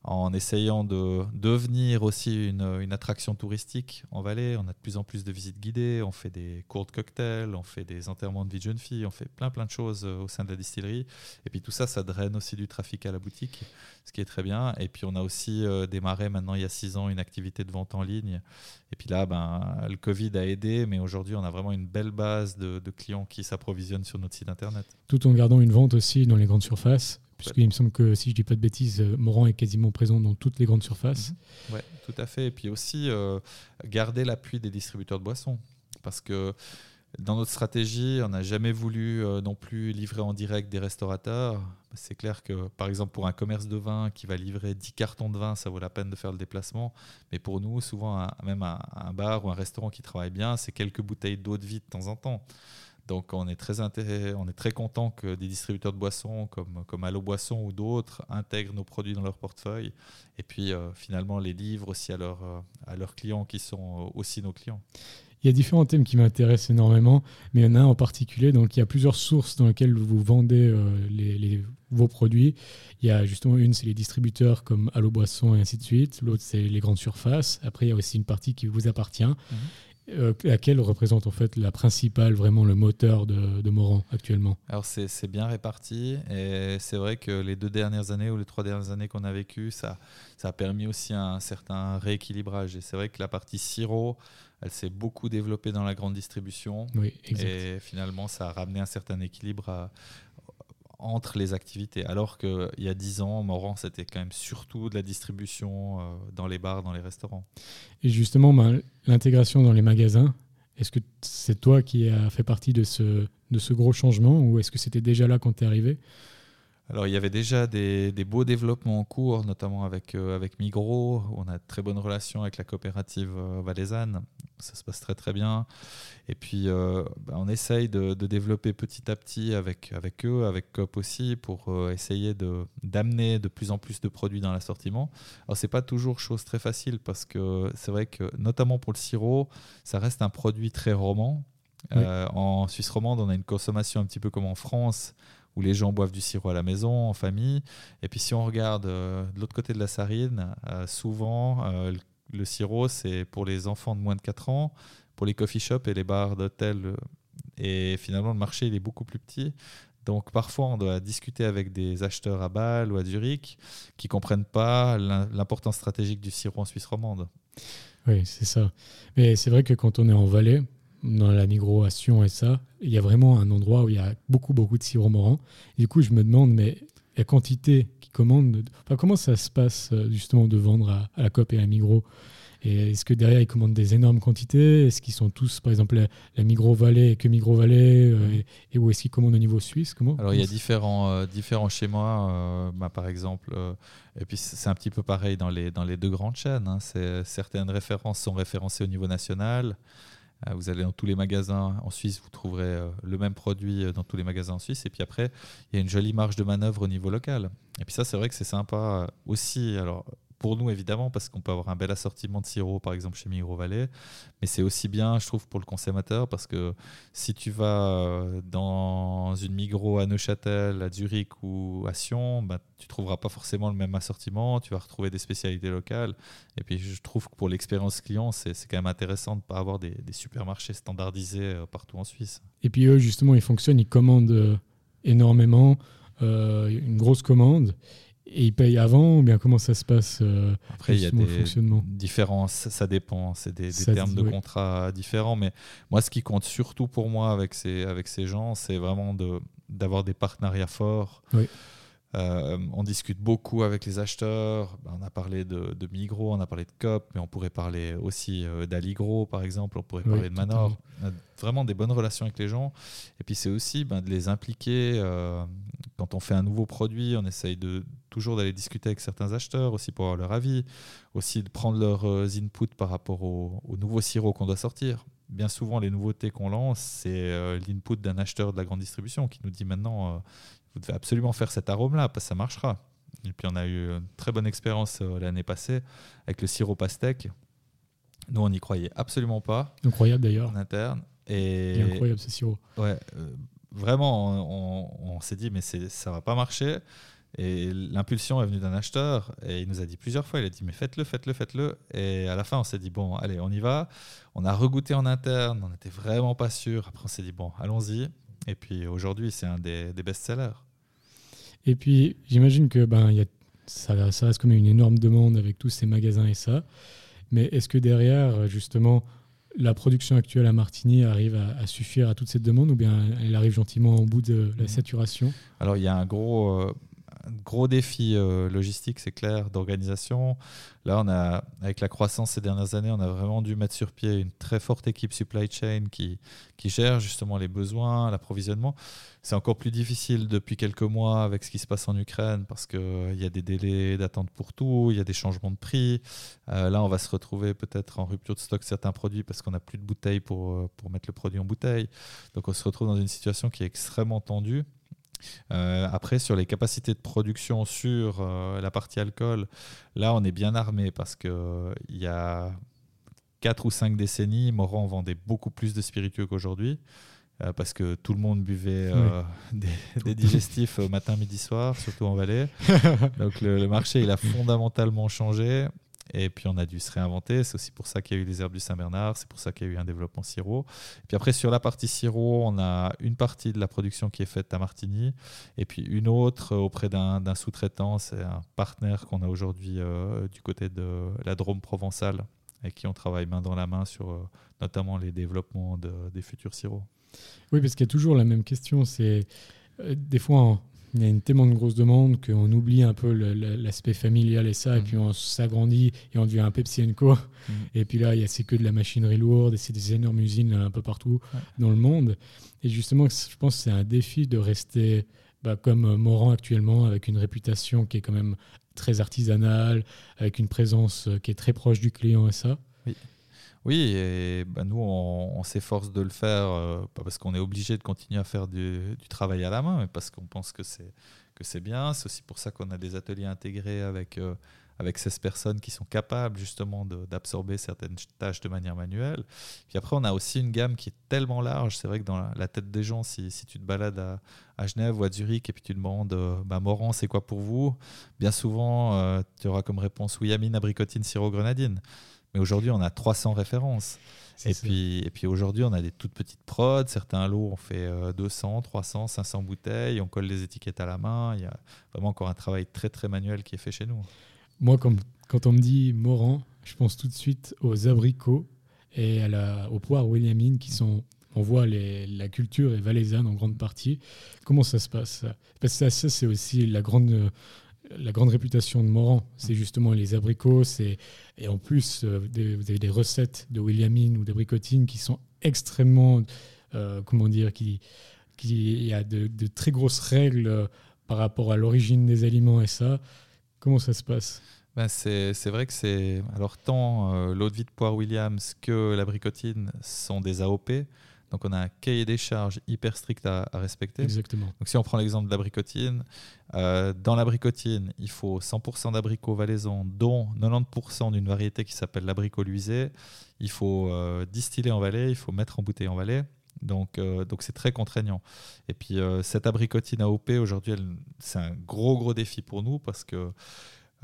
en essayant de devenir aussi une, attraction touristique en Valais. On a de plus en plus de visites guidées, on fait des cours de cocktails, on fait des enterrements de vie de jeunes filles, on fait plein plein de choses euh, au sein de la distillerie. Et puis tout ça, ça draine aussi du trafic à la boutique, ce qui est très bien. Et puis on a aussi euh, démarré maintenant il y a six ans une activité de vente en ligne. Et puis là, ben, le Covid a aidé, mais aujourd'hui on a vraiment une belle base de clients qui s'approvisionnent sur notre site internet. tout en gardant une vente aussi dans les grandes surfaces. Puisqu'il me semble que, si je dis pas de bêtises, euh, Morand est quasiment présent dans toutes les grandes surfaces. Ouais, tout à fait. Et puis aussi, euh, garder l'appui des distributeurs de boissons. Parce que dans notre stratégie, on n'a jamais voulu euh, non plus livrer en direct des restaurateurs. C'est clair que, par exemple, pour un commerce de vin qui va livrer 10 cartons de vin, ça vaut la peine de faire le déplacement. Mais pour nous, souvent, un- même un, un bar ou un restaurant qui travaille bien, c'est quelques bouteilles d'eau de vie de temps en temps. Donc on est très intérêt, on est très content que des distributeurs de boissons comme comme Allo Boisson ou d'autres intègrent nos produits dans leur portefeuille et puis euh, finalement les livrent aussi à leurs euh, à leurs clients qui sont euh, aussi nos clients. Il y a différents thèmes qui m'intéressent énormément, mais il y en a un en particulier. Donc, il y a plusieurs sources dans lesquelles vous vendez euh, les, les- vos produits. Il y a justement une, c'est les distributeurs comme Allo Boisson et ainsi de suite. L'autre, c'est les grandes surfaces. Après, il y a aussi une partie qui vous appartient, euh, laquelle représente en fait la principale, vraiment le moteur de, de Morand actuellement. Alors c'est bien réparti et c'est vrai que les deux dernières années ou les trois dernières années qu'on a vécues, ça, ça a permis aussi un certain rééquilibrage. Et c'est vrai que la partie sirop, elle s'est beaucoup développée dans la grande distribution. Oui, exact. Et finalement, ça a ramené un certain équilibre à- entre les activités. Alors qu'il y a 10 ans, Morand, c'était quand même surtout de la distribution euh, dans les bars, dans les restaurants. Et justement, ben, l'intégration dans les magasins, est-ce que c'est toi qui as fait partie de ce, de ce gros changement ou est-ce que c'était déjà là quand tu es arrivé? Alors, il y avait déjà des, des beaux développements en cours, notamment avec, euh, avec Migros. On a de très bonnes relations avec la coopérative euh, valaisanne. Ça se passe très, très bien. Et puis, euh, bah, on essaye de, de développer petit à petit avec, avec eux, avec COP aussi, pour euh, essayer d'amener de, plus en plus de produits dans l'assortiment. Alors, c'est pas toujours chose très facile parce que c'est vrai que, notamment pour le sirop, ça reste un produit très roman. Oui. Euh, en Suisse romande, on a une consommation un petit peu comme en France, où les gens boivent du sirop à la maison, en famille. Et puis si on regarde euh, de l'autre côté de la Sarine, euh, souvent euh, le, sirop, c'est pour les enfants de moins de 4 ans, pour les coffee shops et les bars d'hôtel. Et finalement, le marché, il est beaucoup plus petit. Donc parfois, on doit discuter avec des acheteurs à Bâle ou à Zurich qui comprennent pas l'im- l'importance stratégique du sirop en Suisse romande. Oui, c'est ça. Mais c'est vrai que quand on est en Valais, dans la migration et ça, il y a vraiment un endroit où il y a beaucoup, beaucoup de sirop morant. du coup, je me demande, mais la quantité qui commande, enfin, comment ça se passe euh, justement de vendre à, la COP et à Migros? Et est-ce que derrière, ils commandent des énormes quantités? Est-ce qu'ils sont tous, par exemple, la, la Migros Valley et que Migros Valley euh, et, où est-ce qu'ils commandent au niveau suisse? Comment Alors, il y a différents, euh, différents schémas. bah, par exemple, et puis c'est un petit peu pareil dans les, dans les deux grandes chaînes. Hein. certaines références sont référencées au niveau national. Euh, vous allez dans tous les magasins en Suisse, vous trouverez euh, le même produit euh, dans tous les magasins en Suisse. Et puis après, il y a une jolie marge de manœuvre au niveau local. Et puis ça, c'est vrai que c'est sympa aussi. Alors, pour nous évidemment parce qu'on peut avoir un bel assortiment de sirop par exemple chez Migros Valley mais c'est aussi bien je trouve pour le consommateur parce que si tu vas euh, dans une Migros à Neuchâtel à Zurich ou à Sion bah, tu trouveras pas forcément le même assortiment. Tu vas retrouver des spécialités locales. Et puis je trouve que pour l'expérience client c'est quand même intéressant de pas avoir des, supermarchés standardisés euh, partout en Suisse. Et puis eux justement ils fonctionnent ils commandent euh, énormément une grosse commande et ils payent avant ou bien comment ça se passe euh, Après, il y a des différences, ça dépend, c'est des, termes de contrat différents. Mais moi, ce qui compte surtout pour moi avec ces, avec ces gens, c'est vraiment d'avoir des partenariats forts. Oui. Euh, on discute beaucoup avec les acheteurs. Ben, on a parlé de, de, Migros, on a parlé de COP, mais on pourrait parler aussi euh, d'Aligro, par exemple. On pourrait parler de Manor. On a vraiment des bonnes relations avec les gens. Et puis, c'est aussi ben, de les impliquer. Euh, quand on fait un nouveau produit, on essaye de, toujours d'aller discuter avec certains acheteurs aussi pour avoir leur avis, aussi de prendre leurs inputs par rapport au, au nouveau sirop qu'on doit sortir. Bien souvent, les nouveautés qu'on lance, c'est l'input d'un acheteur de la grande distribution qui nous dit maintenant vous devez absolument faire cet arôme-là, parce que ça marchera. Et puis on a eu une très bonne expérience euh, l'année passée avec le sirop pastèque. Nous, on n'y croyait absolument pas. Incroyable d'ailleurs. En interne. Et incroyable ce sirop. Ouais, euh, vraiment, on, s'est dit, mais ça va pas marcher. Et l'impulsion est venue d'un acheteur et il nous a dit plusieurs fois, il a dit mais faites-le, faites-le, faites-le. Et à la fin, on s'est dit bon, allez, on y va. On a regoûté en interne, on n'était vraiment pas sûr. Après, on s'est dit bon, allons-y. Et puis aujourd'hui, c'est un des, des best-sellers. Et puis, j'imagine que ben, y a, ça, ça reste comme une énorme demande avec tous ces magasins et ça. Mais est-ce que derrière, justement, la production actuelle à Martigny arrive à, suffire à toute cette demande ou bien elle arrive gentiment au bout de la mmh. saturation? Alors, il y a un gros, euh, gros défi euh, logistique, c'est clair, d'organisation. Là, on a, avec la croissance ces dernières années, on a vraiment dû mettre sur pied une très forte équipe supply chain qui, qui gère justement les besoins, l'approvisionnement. C'est encore plus difficile depuis quelques mois avec ce qui se passe en Ukraine parce qu'il euh, y a des délais d'attente pour tout, il y a des changements de prix. Euh, là, on va se retrouver peut-être en rupture de stock certains produits parce qu'on n'a plus de bouteilles pour, pour mettre le produit en bouteille. Donc, on se retrouve dans une situation qui est extrêmement tendue. Euh, après, sur les capacités de production sur euh, la partie alcool, là, on est bien armé parce qu'il euh, y a 4 ou 5 décennies, Moran vendait beaucoup plus de spiritueux qu'aujourd'hui. parce que tout le monde buvait des, des, digestifs matin, midi, soir, surtout en Valais. Donc le, le, marché, il a fondamentalement changé. Et puis on a dû se réinventer. C'est aussi pour ça qu'il y a eu les herbes du Saint-Bernard. C'est pour ça qu'il y a eu un développement sirop. Et puis après, sur la partie sirop, on a une partie de la production qui est faite à Martigny et puis une autre auprès d'un sous-traitant. C'est un partenaire qu'on a aujourd'hui euh, du côté de la Drôme provençale avec qui on travaille main dans la main sur euh, notamment les développements des futurs sirops. Oui, parce qu'il y a toujours la même question. C'est euh, des fois, il y a une tellement de grosse demande qu'on oublie un peu l'aspect familial et ça, et mm. puis on s'agrandit et on devient un Pepsi Co. Mm. Et puis là, c'est que de la machinerie lourde et c'est des énormes usines un peu partout dans le monde. Et justement, je pense que c'est un défi de rester bah, comme Moran actuellement, avec une réputation qui est quand même très artisanale, avec une présence qui est très proche du client et ça. Oui. Oui, et bah, nous, on, s'efforce de le faire, euh, pas parce qu'on est obligé de continuer à faire du, travail à la main, mais parce qu'on pense que c'est, que c'est bien. C'est aussi pour ça qu'on a des ateliers intégrés avec, euh, avec 16 personnes qui sont capables justement d'absorber certaines tâches de manière manuelle. Puis après, on a aussi une gamme qui est tellement large. C'est vrai que dans la, tête des gens, si, si, tu te balades à, Genève ou à Zurich et puis tu demandes euh, bah, Moran, c'est quoi pour vous? Bien souvent, tu auras comme réponse oui, amine, abricotine, sirop, grenadine. Mais aujourd'hui, on a 300 références. Et puis, et puis aujourd'hui, on a des toutes petites prods. Certains lots, on fait 200, 300, 500 bouteilles. On colle les étiquettes à la main. Il y a vraiment encore un travail très, très manuel qui est fait chez nous. Moi, quand, quand on me dit Moran, je pense tout de suite aux abricots et à la, au poire Williamine qui sont on voit les, la culture est valaisanne en grande partie. Comment ça se passe? Parce que ça, ça c'est aussi la grande, la grande réputation de Moran. C'est justement les abricots. Et en plus, euh, vous avez des recettes de Williamine ou d'abricotine qui sont extrêmement, euh, comment dire, qui, qui y a de, de, très grosses règles euh, par rapport à l'origine des aliments et ça. Comment ça se passe? Ben c'est vrai que c'est. Alors, tant l'eau de vie de poire Williams que l'abricotine sont des AOP. Donc on a un cahier des charges hyper strict à, respecter. Exactement. Donc si on prend l'exemple de l'abricotine, euh, dans l'abricotine, il faut 100% d'abricots valaisans, dont 90% d'une variété qui s'appelle l'abricot luisé. Il faut euh, distiller en Valais, il faut mettre en bouteille en Valais. Donc, euh, donc c'est très contraignant. Et puis cette abricotine AOP aujourd'hui, c'est un gros gros défi pour nous parce que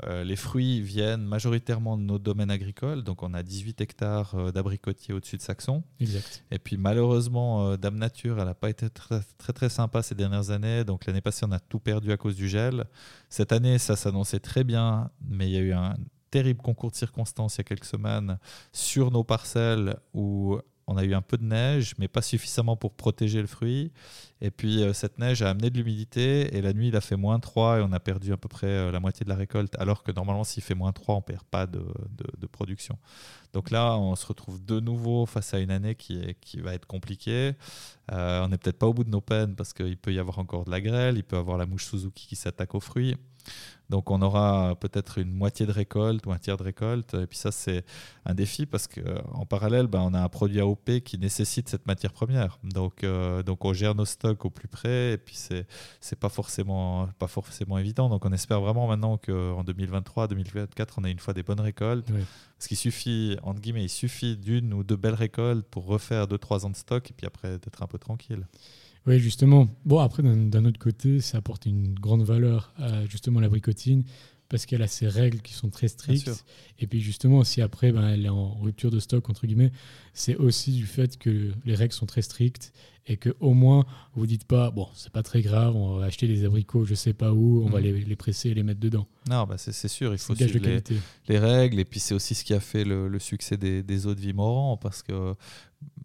euh, les fruits viennent majoritairement de nos domaines agricoles, donc on a 18 hectares euh, d'abricotiers au-dessus de Saxon. Exact. Et puis malheureusement, euh, Dame Nature, elle n'a pas été très, très, très sympa ces dernières années. Donc l'année passée, on a tout perdu à cause du gel. Cette année, ça s'annonçait très bien, mais il y a eu un terrible concours de circonstances il y a quelques semaines sur nos parcelles où on a eu un peu de neige, mais pas suffisamment pour protéger le fruit. Et puis euh, cette neige a amené de l'humidité et la nuit il a fait moins 3 et on a perdu à peu près euh, la moitié de la récolte, alors que normalement s'il fait moins 3 on perd pas de, production. Donc là on se retrouve de nouveau face à une année qui, est, qui va être compliquée. Euh, on n'est peut-être pas au bout de nos peines parce qu'il peut y avoir encore de la grêle, il peut y avoir la mouche Suzuki qui s'attaque aux fruits. Donc on aura peut-être une moitié de récolte ou un tiers de récolte. Et puis ça, c'est un défi parce qu'en parallèle, ben, on a un produit AOP qui nécessite cette matière première. Donc, euh, donc on gère nos stocks au plus près et puis c'est n'est pas forcément, pas forcément évident. Donc on espère vraiment maintenant qu'en 2023, 2024, on a une fois des bonnes récoltes. Parce qu'il suffit, entre guillemets, il suffit d'une ou deux belles récoltes pour refaire deux, trois ans de stock et puis après d'être un peu tranquille. Oui, justement. Bon, après, d'un autre côté, ça apporte une grande valeur à justement la bricotine parce qu'elle a ses règles qui sont très strictes. Et puis justement, si après, ben, elle est en rupture de stock, entre guillemets, c'est aussi du fait que les règles sont très strictes et que au moins, vous dites pas, bon, c'est pas très grave, on va acheter des abricots, je sais pas où, on va mhm. les, les, presser et les mettre dedans. Non, bah c'est sûr, il faut suivre les, les, règles. Et puis c'est aussi ce qui a fait le, succès des, des eaux de vie Morand, parce que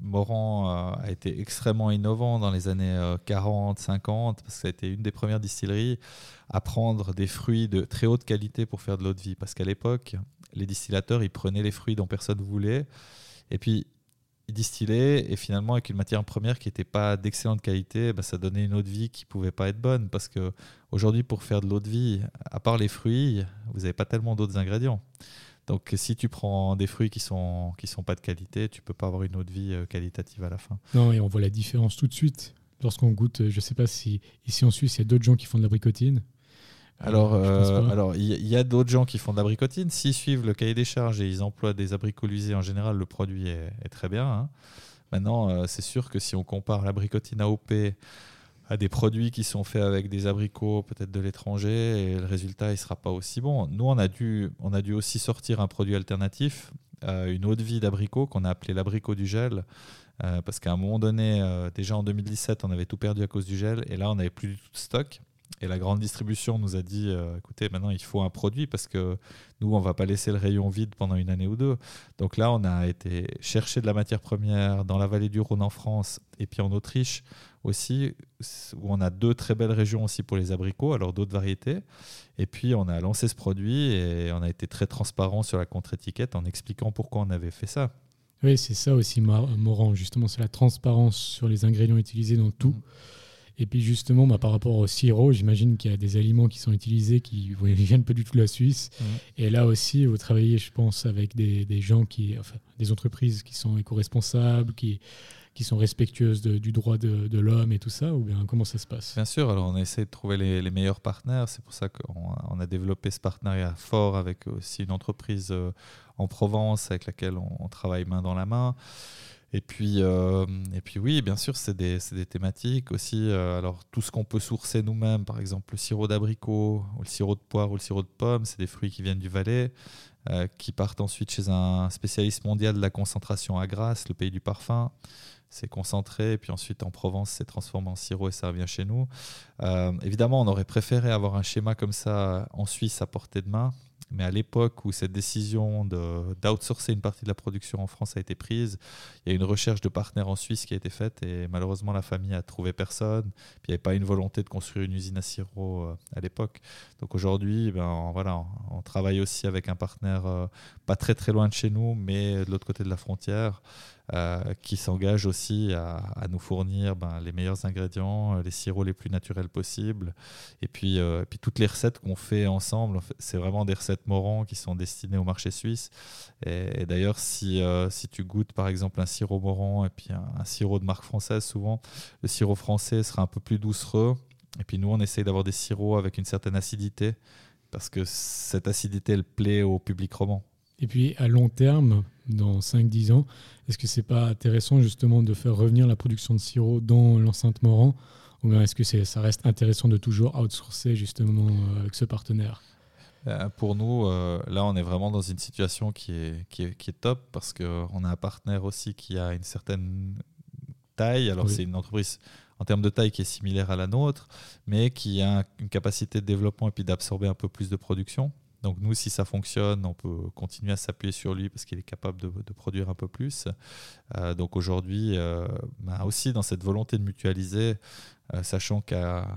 Morand euh, a été extrêmement innovant dans les années 40, euh, 50, parce que ça a été une des premières distilleries à prendre des fruits de très haute qualité pour faire de l'eau de vie. Parce qu'à l'époque, les distillateurs, ils prenaient les fruits dont personne ne voulait, et puis distillaient, et finalement, avec une matière première qui n'était pas d'excellente qualité, bah, ça donnait une eau de vie qui pouvait pas être bonne. Parce qu'aujourd'hui, pour faire de l'eau de vie, à part les fruits, vous n'avez pas tellement d'autres ingrédients. Donc si tu prends des fruits qui sont qui sont pas de qualité, tu peux pas avoir une eau de vie euh, qualitative à la fin. Non, et on voit la différence tout de suite lorsqu'on goûte. Euh, je sais pas si ici en Suisse il y a d'autres gens qui font de la bricotine. Alors, euh, alors il y, a d'autres gens qui font de la bricotine. S'ils suivent le cahier des charges et ils emploient des abricots en général, le produit est, très bien. Hein. Maintenant, c'est sûr que si on compare la bricotine AOP à des produits qui sont faits avec des abricots peut-être de l'étranger et le résultat il sera pas aussi bon. Nous on a dû on a dû aussi sortir un produit alternatif, euh, une eau de vie d'abricot qu'on a appelé l'abricot du gel euh, parce qu'à un moment donné euh, déjà en 2017 on avait tout perdu à cause du gel et là on n'avait plus du tout de stock. Et la grande distribution nous a dit, écoutez, maintenant il faut un produit parce que nous, on va pas laisser le rayon vide pendant une année ou deux. Donc là, on a été chercher de la matière première dans la vallée du Rhône en France et puis en Autriche aussi, où on a deux très belles régions aussi pour les abricots, alors d'autres variétés. Et puis on a lancé ce produit et on a été très transparent sur la contre-étiquette en expliquant pourquoi on avait fait ça. Oui, c'est ça aussi, Morand, justement, c'est la transparence sur les ingrédients utilisés dans tout. Mm. Et puis justement, bah, par rapport au sirop, j'imagine qu'il y a des aliments qui sont utilisés qui ne viennent pas du tout de la Suisse. Et là aussi, vous travaillez, je pense, avec des, des gens qui, enfin, des entreprises qui sont éco-responsables, qui qui sont respectueuses du droit de, l'homme et tout ça Ou bien comment ça se passe? Bien sûr, alors on essaie de trouver les, meilleurs partenaires. C'est pour ça qu'on a développé ce partenariat fort avec aussi une entreprise euh, en Provence avec laquelle on, travaille main dans la main. Et puis, euh, et puis oui, bien sûr, c'est des, des, thématiques aussi. Euh, alors, tout ce qu'on peut sourcer nous-mêmes, par exemple le sirop d'abricot, ou le sirop de poire, ou le sirop de pomme, c'est des fruits qui viennent du Valais, qui partent ensuite chez un spécialiste mondial de la concentration à Grasse, le pays du parfum c'est concentré, puis ensuite en Provence, c'est transformé en sirop et ça revient chez nous. Euh, évidemment, on aurait préféré avoir un schéma comme ça en Suisse à portée de main, Mais à l'époque où cette décision d'outsourcer une partie de la production en France a été prise, il y a une recherche de partenaires en Suisse qui a été faite et malheureusement la famille a trouvé personne. Il n'y avait pas une volonté de construire une usine à sirop euh, à l'époque. Donc aujourd'hui, ben, voilà, on travaille aussi avec un partenaire euh, pas très très loin de chez nous, mais de l'autre côté de la frontière. Euh, qui s'engage aussi à, nous fournir ben, les meilleurs ingrédients, euh, les sirops les plus naturels possibles. Et puis, euh, toutes les recettes qu'on fait ensemble, c'est vraiment des recettes Morand qui sont destinées au marché suisse. Et, d'ailleurs, si, tu goûtes par exemple un sirop Morand et puis un, sirop de marque française, souvent, le sirop français sera un peu plus doucereux. Et puis nous, on essaye d'avoir des sirops avec une certaine acidité parce que cette acidité, elle plaît au public roman. Et puis à long terme, dans 5-10 ans, est-ce que c'est pas intéressant justement de faire revenir la production de sirop dans l'enceinte Moran Ou bien est-ce que ça reste intéressant de toujours outsourcer justement euh, avec ce partenaire? Euh, pour nous, euh, là, on est vraiment dans une situation qui est, qui est, qui est top parce qu'on a un partenaire aussi qui a une certaine taille. Alors, c'est une entreprise en termes de taille qui est similaire à la nôtre, mais qui a une capacité de développement et puis d'absorber un peu plus de production. Donc nous, si ça fonctionne, on peut continuer à s'appuyer sur lui parce qu'il est capable de, produire un peu plus. Euh, donc aujourd'hui, euh, bah aussi dans cette volonté de mutualiser, euh, sachant qu'à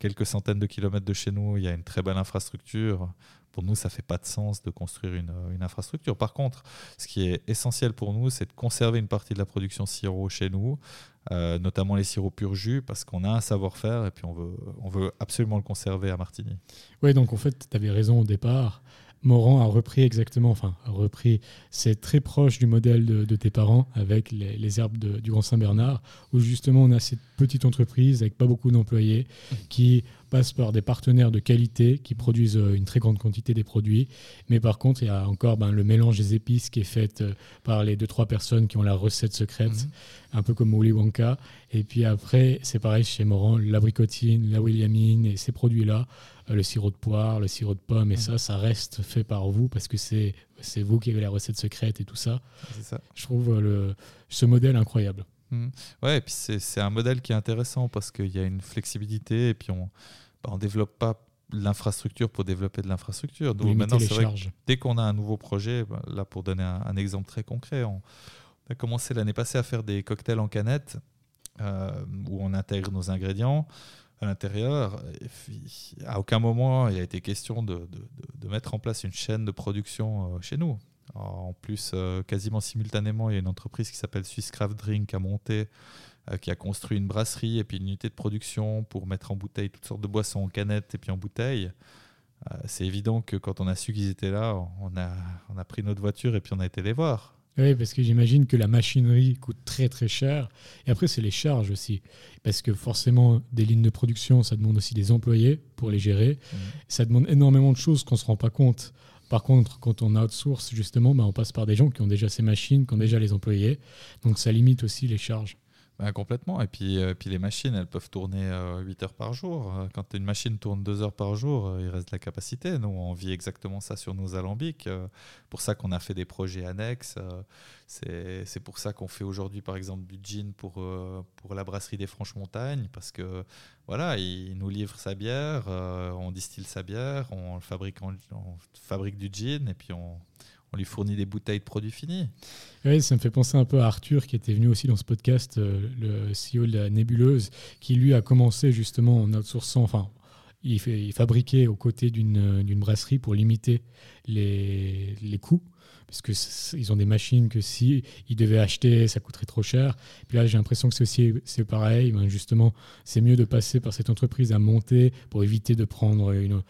quelques centaines de kilomètres de chez nous, il y a une très belle infrastructure. Pour nous, ça ne fait pas de sens de construire une, une, infrastructure. Par contre, ce qui est essentiel pour nous, c'est de conserver une partie de la production sirop chez nous, euh, notamment les sirops pur jus, parce qu'on a un savoir-faire et puis on veut, on veut absolument le conserver à Martigny. Oui, donc en fait, tu avais raison au départ. Morand a repris exactement, enfin, a repris, c'est très proche du modèle de, tes parents avec les, herbes du Grand Saint-Bernard, où justement on a cette petite entreprise avec pas beaucoup d'employés qui passe par des partenaires de qualité qui produisent euh, une très grande quantité des produits. Mais par contre, il y a encore ben, le mélange des épices qui est fait euh, par les deux, trois personnes qui ont la recette secrète, mhm. un peu comme Willy Wonka. Et puis après, c'est pareil chez Morand, l'abricotine, la williamine et ces produits-là, euh, le sirop de poire, le sirop de pomme, et ça, ça reste fait par vous parce que c'est vous qui avez la recette secrète et tout ça. ça. Je trouve le, ce modèle incroyable. Mhm. Ouais, et puis c'est un modèle qui est intéressant parce qu'il y a une flexibilité et puis on bah, ne développe pas l'infrastructure pour développer de l'infrastructure. Donc maintenant, c'est vrai dès qu'on a un nouveau projet, bah, là pour donner un, exemple très concret, on, a commencé l'année passée à faire des cocktails en canette euh, où on intègre nos ingrédients à l'intérieur. À aucun moment il a été question de, de, de, mettre en place une chaîne de production euh, chez nous. En plus, euh, quasiment simultanément, il y a une entreprise qui s'appelle Swiss Craft Drink à monter, euh, qui a construit une brasserie et puis une unité de production pour mettre en bouteille toutes sortes de boissons en canette et puis en bouteille. Euh, c'est évident que quand on a su qu'ils étaient là, on a, on a pris notre voiture et puis on a été les voir. Oui, parce que j'imagine que la machinerie coûte très très cher. Et après, c'est les charges aussi. Parce que forcément, des lignes de production, ça demande aussi des employés pour les gérer. Mmh. Ça demande énormément de choses qu'on ne se rend pas compte. Par contre, quand on outsource, justement, bah, on passe par des gens qui ont déjà ces machines, qui ont déjà les employés. Donc ça limite aussi les charges. Bah, complètement. Et puis, euh, puis les machines, elles peuvent tourner 8 euh, heures par jour. Euh, quand une machine tourne 2 heures par jour, il reste de la capacité. Nous, on vit exactement ça sur nos alambics. pour ça qu'on a fait des projets annexes. C'est pour ça qu'on fait aujourd'hui, par exemple, du gin pour, pour la brasserie des Franches-Montagnes. Parce que, voilà, il nous livre sa bière, on distille sa bière, on, fabrique, on fabrique du gin et puis on lui fournit des bouteilles de produits finis. Oui, ça me fait penser un peu à Arthur qui était venu aussi dans ce podcast, euh, le CEO de la nébuleuse, qui lui a commencé justement en outsourçant, enfin, il, fait, fabriquait aux côtés d'une brasserie pour limiter les, les coûts parce qu'ils ont des machines que si ils devaient acheter, ça coûterait trop cher. Puis là, j'ai l'impression que c'est pareil. Ben, justement, c'est mieux de passer par cette entreprise à monter pour éviter de prendre une,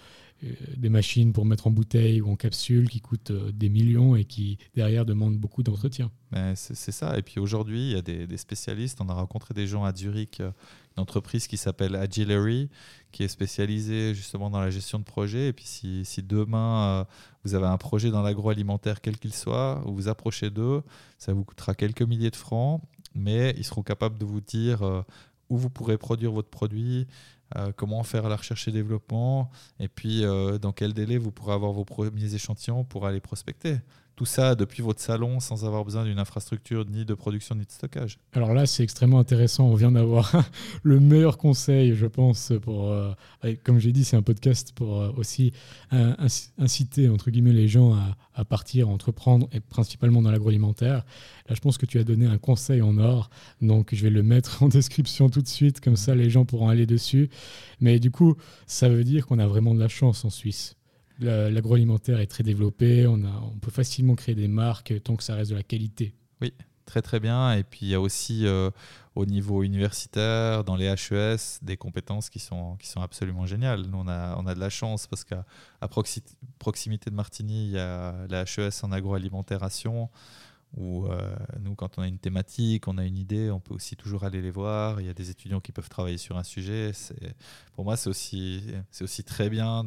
des machines pour mettre en bouteille ou en capsule qui coûtent euh, des millions et qui derrière demandent beaucoup d'entretien. C'est ça. Et puis aujourd'hui, il y a des, spécialistes. On a rencontré des gens à Zurich, euh, une entreprise qui s'appelle Agilary, qui est spécialisée justement dans la gestion de projets. Et puis si, si demain vous avez un projet dans l'agroalimentaire, quel qu'il soit, vous vous approchez d'eux, ça vous coûtera quelques milliers de francs, mais ils seront capables de vous dire où vous pourrez produire votre produit, euh, comment faire la recherche et développement, et puis euh, dans quel délai vous pourrez avoir vos premiers échantillons pour aller prospecter. Tout ça depuis votre salon sans avoir besoin d'une infrastructure ni de production ni de stockage. Alors là, c'est extrêmement intéressant. On vient d'avoir le meilleur conseil, je pense, pour, euh, comme j'ai dit, c'est un podcast pour euh, aussi inciter, entre guillemets, les gens à, à, partir, à entreprendre, et principalement dans l'agroalimentaire. Là, je pense que tu as donné un conseil en or, donc je vais le mettre en description tout de suite, comme ça les gens pourront aller dessus. Mais du coup, ça veut dire qu'on a vraiment de la chance en Suisse. L'agroalimentaire est très développé, on, peut facilement créer des marques tant que ça reste de la qualité. Oui, très très bien. Et puis il y a aussi euh, au niveau universitaire, dans les HES, des compétences qui sont, qui sont absolument géniales. Nous, on a, on a de la chance parce qu'à proximité de Martigny, il y a la HES en agroalimentation où euh, nous, quand on a une thématique, on a une idée, on peut aussi toujours aller les voir. Il y a des étudiants qui peuvent travailler sur un sujet. Pour moi, c'est aussi, aussi très bien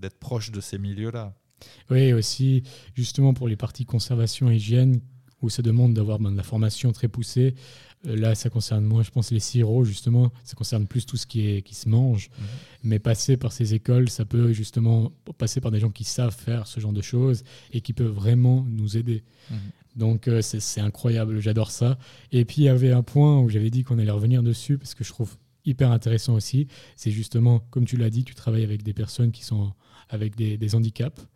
d'être proche de ces milieux-là. Oui, aussi, justement, pour les parties conservation et hygiène, où ça demande d'avoir ben, de la formation très poussée. Euh, là, ça concerne moins, je pense, les sirops, justement. Ça concerne plus tout ce qui, est, qui se mange. Mhm. Mais passer par ces écoles, ça peut justement passer par des gens qui savent faire ce genre de choses et qui peuvent vraiment nous aider. Mhm. Donc euh, c'est incroyable, j'adore ça. Et puis il y avait un point où j'avais dit qu'on allait revenir dessus parce que je trouve hyper intéressant aussi. C'est justement, comme tu l'as dit, tu travailles avec des personnes qui sont avec des, handicaps.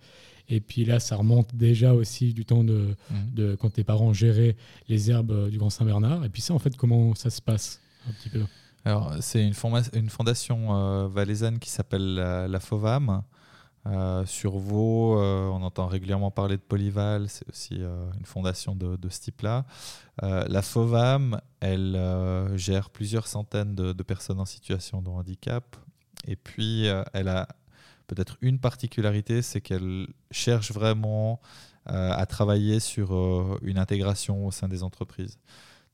Et puis là, ça remonte déjà aussi du temps de, mmh. quand tes parents géraient les herbes du Grand Saint-Bernard. Et puis ça, en fait, comment ça se passe un petit peu? Alors, c'est une, une, fondation euh, valaisanne qui s'appelle la, la, FOVAM, euh, sur Vaud, euh, on entend régulièrement parler de Polyval, c'est aussi euh, une fondation de, ce type-là. la FOVAM, elle gère plusieurs centaines de, personnes en situation de handicap. Et puis, elle a peut-être une particularité, c'est qu'elle cherche vraiment à travailler sur une intégration au sein des entreprises.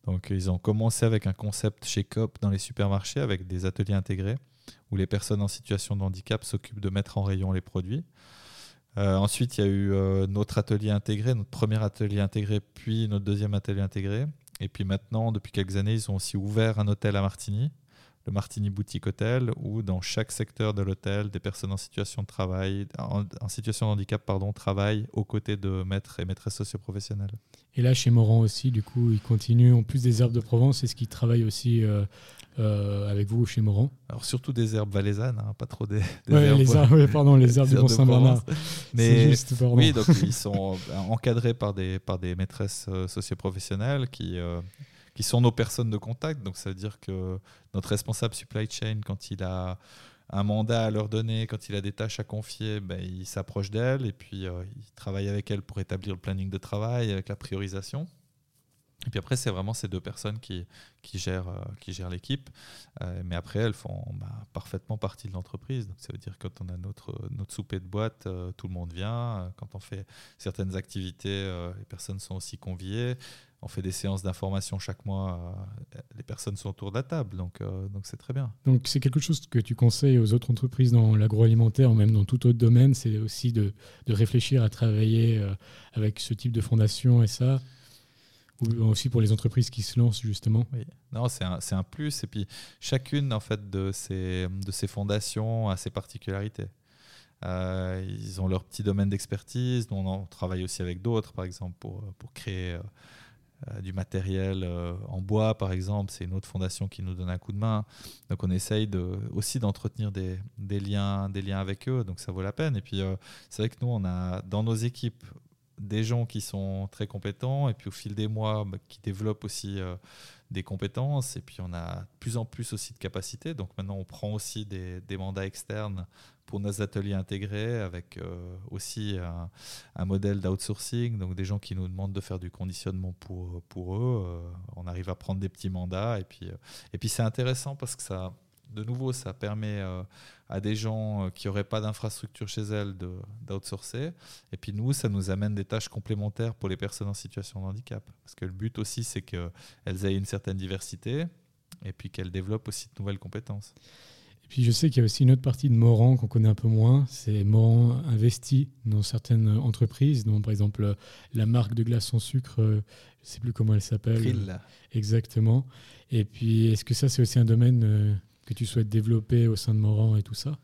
Donc, ils ont commencé avec un concept chez COP dans les supermarchés, avec des ateliers intégrés où les personnes en situation de handicap s'occupent de mettre en rayon les produits. Euh, ensuite, il y a eu euh, notre atelier intégré, notre premier atelier intégré, puis notre deuxième atelier intégré. Et puis maintenant, depuis quelques années, ils ont aussi ouvert un hôtel à Martigny, le Martini Boutique Hotel, où dans chaque secteur de l'hôtel, des personnes en situation de travail, en, situation de handicap, pardon, travaillent aux côtés de maîtres et maîtresses socioprofessionnels. Et là, chez Morand aussi, du coup, ils continuent, en plus des herbes de Provence, est-ce qu'ils travaillent aussi euh, euh, avec vous chez Morand Alors surtout des herbes valaisannes, hein, pas trop des, herbes. Les pardon, les herbes du Mont Saint-Bernard. Mais juste, oui, donc ils sont euh, encadrés par des, par des maîtresses socioprofessionnelles qui qui sont nos personnes de contact. Donc ça veut dire que notre responsable supply chain, quand il a un mandat à leur donner, quand il a des tâches à confier, ben, il s'approche d'elles et puis euh, il travaille avec elles pour établir le planning de travail, avec la priorisation. Et puis après, c'est vraiment ces deux personnes qui, gèrent, euh, qui gèrent l'équipe. Euh, mais après, elles font bah, parfaitement partie de l'entreprise. Donc ça veut dire que quand on a notre, notre souper de boîte, tout le monde vient. Quand on fait certaines activités, les personnes sont aussi conviées on fait des séances d'information chaque mois. Euh, les personnes sont autour de la table, donc euh, donc c'est très bien. Donc c'est quelque chose que tu conseilles aux autres entreprises dans l'agroalimentaire même dans tout autre domaine, c'est aussi de, réfléchir à travailler euh, avec ce type de fondation et ça aussi pour les entreprises qui se lancent justement non, c'est un, un, plus. Et puis chacune en fait de ces, de ces fondations a ses particularités. ils ont leur petit domaine d'expertise. On, travaille aussi avec d'autres, par exemple, pour, pour créer euh, du matériel euh, en bois, par exemple. C'est une autre fondation qui nous donne un coup de main. Donc on essaye aussi d'entretenir des, des, liens, des liens avec eux, donc ça vaut la peine. Et puis euh, c'est vrai que nous, on a dans nos équipes des gens qui sont très compétents et puis au fil des mois bah, qui développent aussi des compétences et puis on a de plus en plus aussi de capacités. Donc maintenant on prend aussi des, mandats externes pour nos ateliers intégrés avec euh, aussi un, modèle d'outsourcing, donc des gens qui nous demandent de faire du conditionnement pour, pour eux. Euh, on arrive à prendre des petits mandats et puis, euh, et puis c'est intéressant parce que ça, de nouveau, ça permet à des gens qui n'auraient pas d'infrastructure chez elles d'outsourcer. Et puis nous, ça nous amène des tâches complémentaires pour les personnes en situation de handicap. Parce que le but aussi, c'est qu'elles aient une certaine diversité et puis qu'elles développent aussi de nouvelles compétences. Et puis je sais qu'il y a aussi une autre partie de Moran qu'on connaît un peu moins, c'est Moran investi dans certaines entreprises, dont par exemple la marque de glace sans sucre, euh, je ne sais plus comment elle s'appelle. Exactement. Et puis est-ce que ça c'est aussi un domaine euh, que tu souhaites développer au sein de Moran et tout ça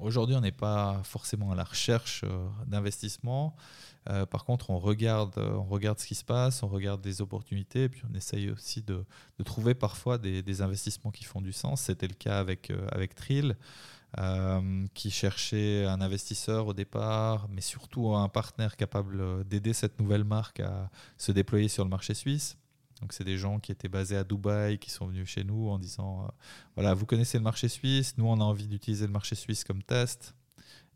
Aujourd'hui, on n'est pas forcément à la recherche d'investissement. par contre, on regarde, on regarde ce qui se passe, on regarde des opportunités, et puis on essaye aussi de, trouver parfois des, investissements qui font du sens. C'était le cas avec, avec Trill. Euh, qui cherchait un investisseur au départ, mais surtout un partenaire capable d'aider cette nouvelle marque à se déployer sur le marché suisse. Donc c'est des gens qui étaient basés à Dubaï, qui sont venus chez nous en disant, euh, voilà, vous connaissez le marché suisse, nous on a envie d'utiliser le marché suisse comme test,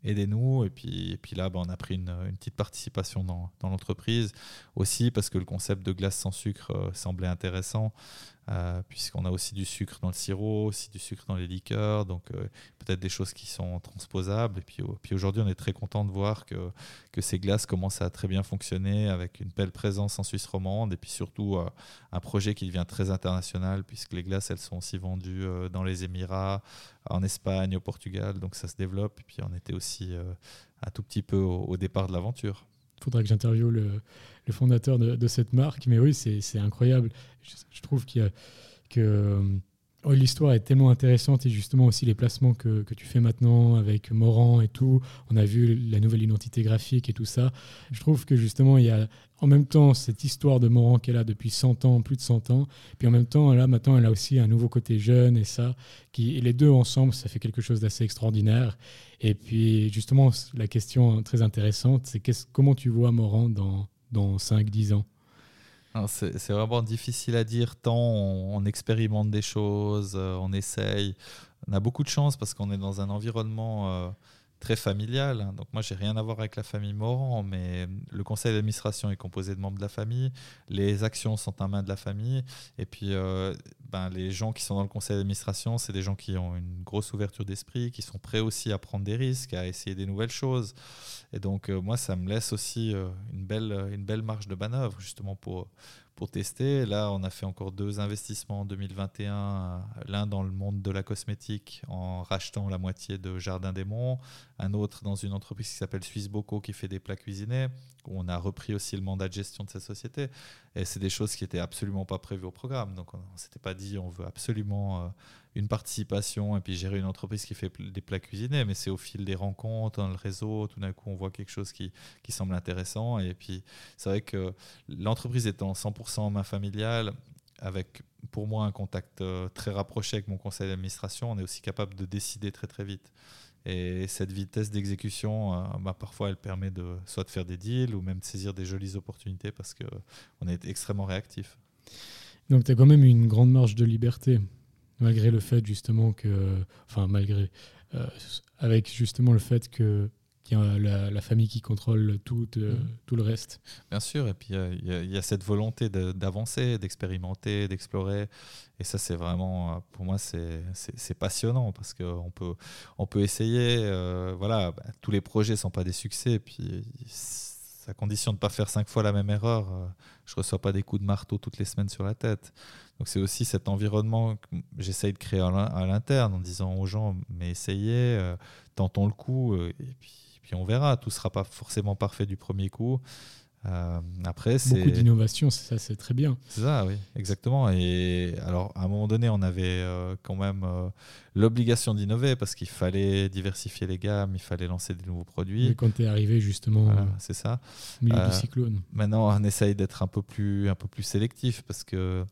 aidez-nous. Et puis, et là, bah, on a pris une, une petite participation dans, dans l'entreprise, aussi parce que le concept de glace sans sucre euh, semblait intéressant. Euh, puisqu'on a aussi du sucre dans le sirop, aussi du sucre dans les liqueurs, donc euh, peut-être des choses qui sont transposables. Et puis, aujourd'hui, on est très content de voir que, ces glaces commencent à très bien fonctionner avec une belle présence en Suisse romande et puis surtout euh, un projet qui devient très international puisque les glaces, elles sont aussi vendues dans les Émirats, en Espagne, au Portugal, donc ça se développe. Et puis on était aussi un tout petit peu au, départ de l'aventure. Il faudra que j'interviewe le, le fondateur de, cette marque. Mais oui, c'est incroyable. Je, trouve que euh, l'histoire est tellement intéressante et justement aussi les placements que, que, tu fais maintenant avec Morand et tout. On a vu la nouvelle identité graphique et tout ça. Je trouve que justement, il y a en même temps cette histoire de Morand qu'elle a depuis 100 ans, plus de 100 ans. Puis en même temps, là, maintenant, elle a aussi un nouveau côté jeune et ça. Qui, et les deux ensemble, ça fait quelque chose d'assez extraordinaire. Et puis justement, la question très intéressante, c'est comment tu vois Morand dans, dans 5-10 ans C'est vraiment difficile à dire tant on, expérimente des choses, euh, on essaye. On a beaucoup de chance parce qu'on est dans un environnement euh, très familial. Hein. Donc moi, j'ai rien à voir avec la famille Morand, mais le conseil d'administration est composé de membres de la famille. Les actions sont en main de la famille. Et puis, euh, ben, les gens qui sont dans le conseil d'administration, c'est des gens qui ont une grosse ouverture d'esprit, qui sont prêts aussi à prendre des risques, à essayer des nouvelles choses. Et donc, euh, moi, ça me laisse aussi euh, une, belle, une belle marge de manœuvre, justement, pour pour tester. Là, on a fait encore deux investissements en 2021, l'un dans le monde de la cosmétique en rachetant la moitié de Jardin des Monts, un autre dans une entreprise qui s'appelle Suisse Bocaux qui fait des plats cuisinés, où on a repris aussi le mandat de gestion de cette société. Et c'est des choses qui n'étaient absolument pas prévues au programme. Donc on ne s'était pas dit on veut absolument euh, une participation et puis gérer une entreprise qui fait des plats cuisinés, mais c'est au fil des rencontres, dans le réseau, tout d'un coup on voit quelque chose qui, qui semble intéressant. Et puis c'est vrai que l'entreprise étant 100% en main familiale, avec pour moi un contact euh, très rapproché avec mon conseil d'administration, on est aussi capable de décider très très vite. Et cette vitesse d'exécution, euh, bah, parfois, elle permet de soit de faire des deals ou même de saisir des jolies opportunités parce qu'on est extrêmement réactif. Donc, tu as quand même une grande marge de liberté malgré le fait justement que, enfin malgré, euh, avec justement le fait que qu'il y a la, famille qui contrôle tout, euh, mm. tout le reste. Bien sûr, et puis il y, a cette volonté d'avancer, d'expérimenter, d'explorer. Et ça, c'est vraiment, pour moi, c'est passionnant parce qu'on peut, on peut essayer. Euh, voilà, bah, tous les projets ne sont pas des succès. Et puis, à condition de ne pas faire cinq fois la même erreur, je ne reçois pas des coups de marteau toutes les semaines sur la tête. Donc c'est aussi cet environnement que j'essaye de créer à l'interne en disant aux gens, mais essayez, euh, tentons le coup, euh, et puis, puis, on verra. Tout ne sera pas forcément parfait du premier coup. Euh, après, c'est beaucoup d'innovation, ça, c'est très bien. C'est ça, oui, exactement. Et alors, à un moment donné, on avait euh, quand même euh, l'obligation d'innover parce qu'il fallait diversifier les gammes, il fallait lancer des nouveaux produits. Et quand tu es arrivé justement, c'est ça. Au milieu du cyclone. Maintenant, on essaye d'être un peu plus, un peu plus sélectif parce que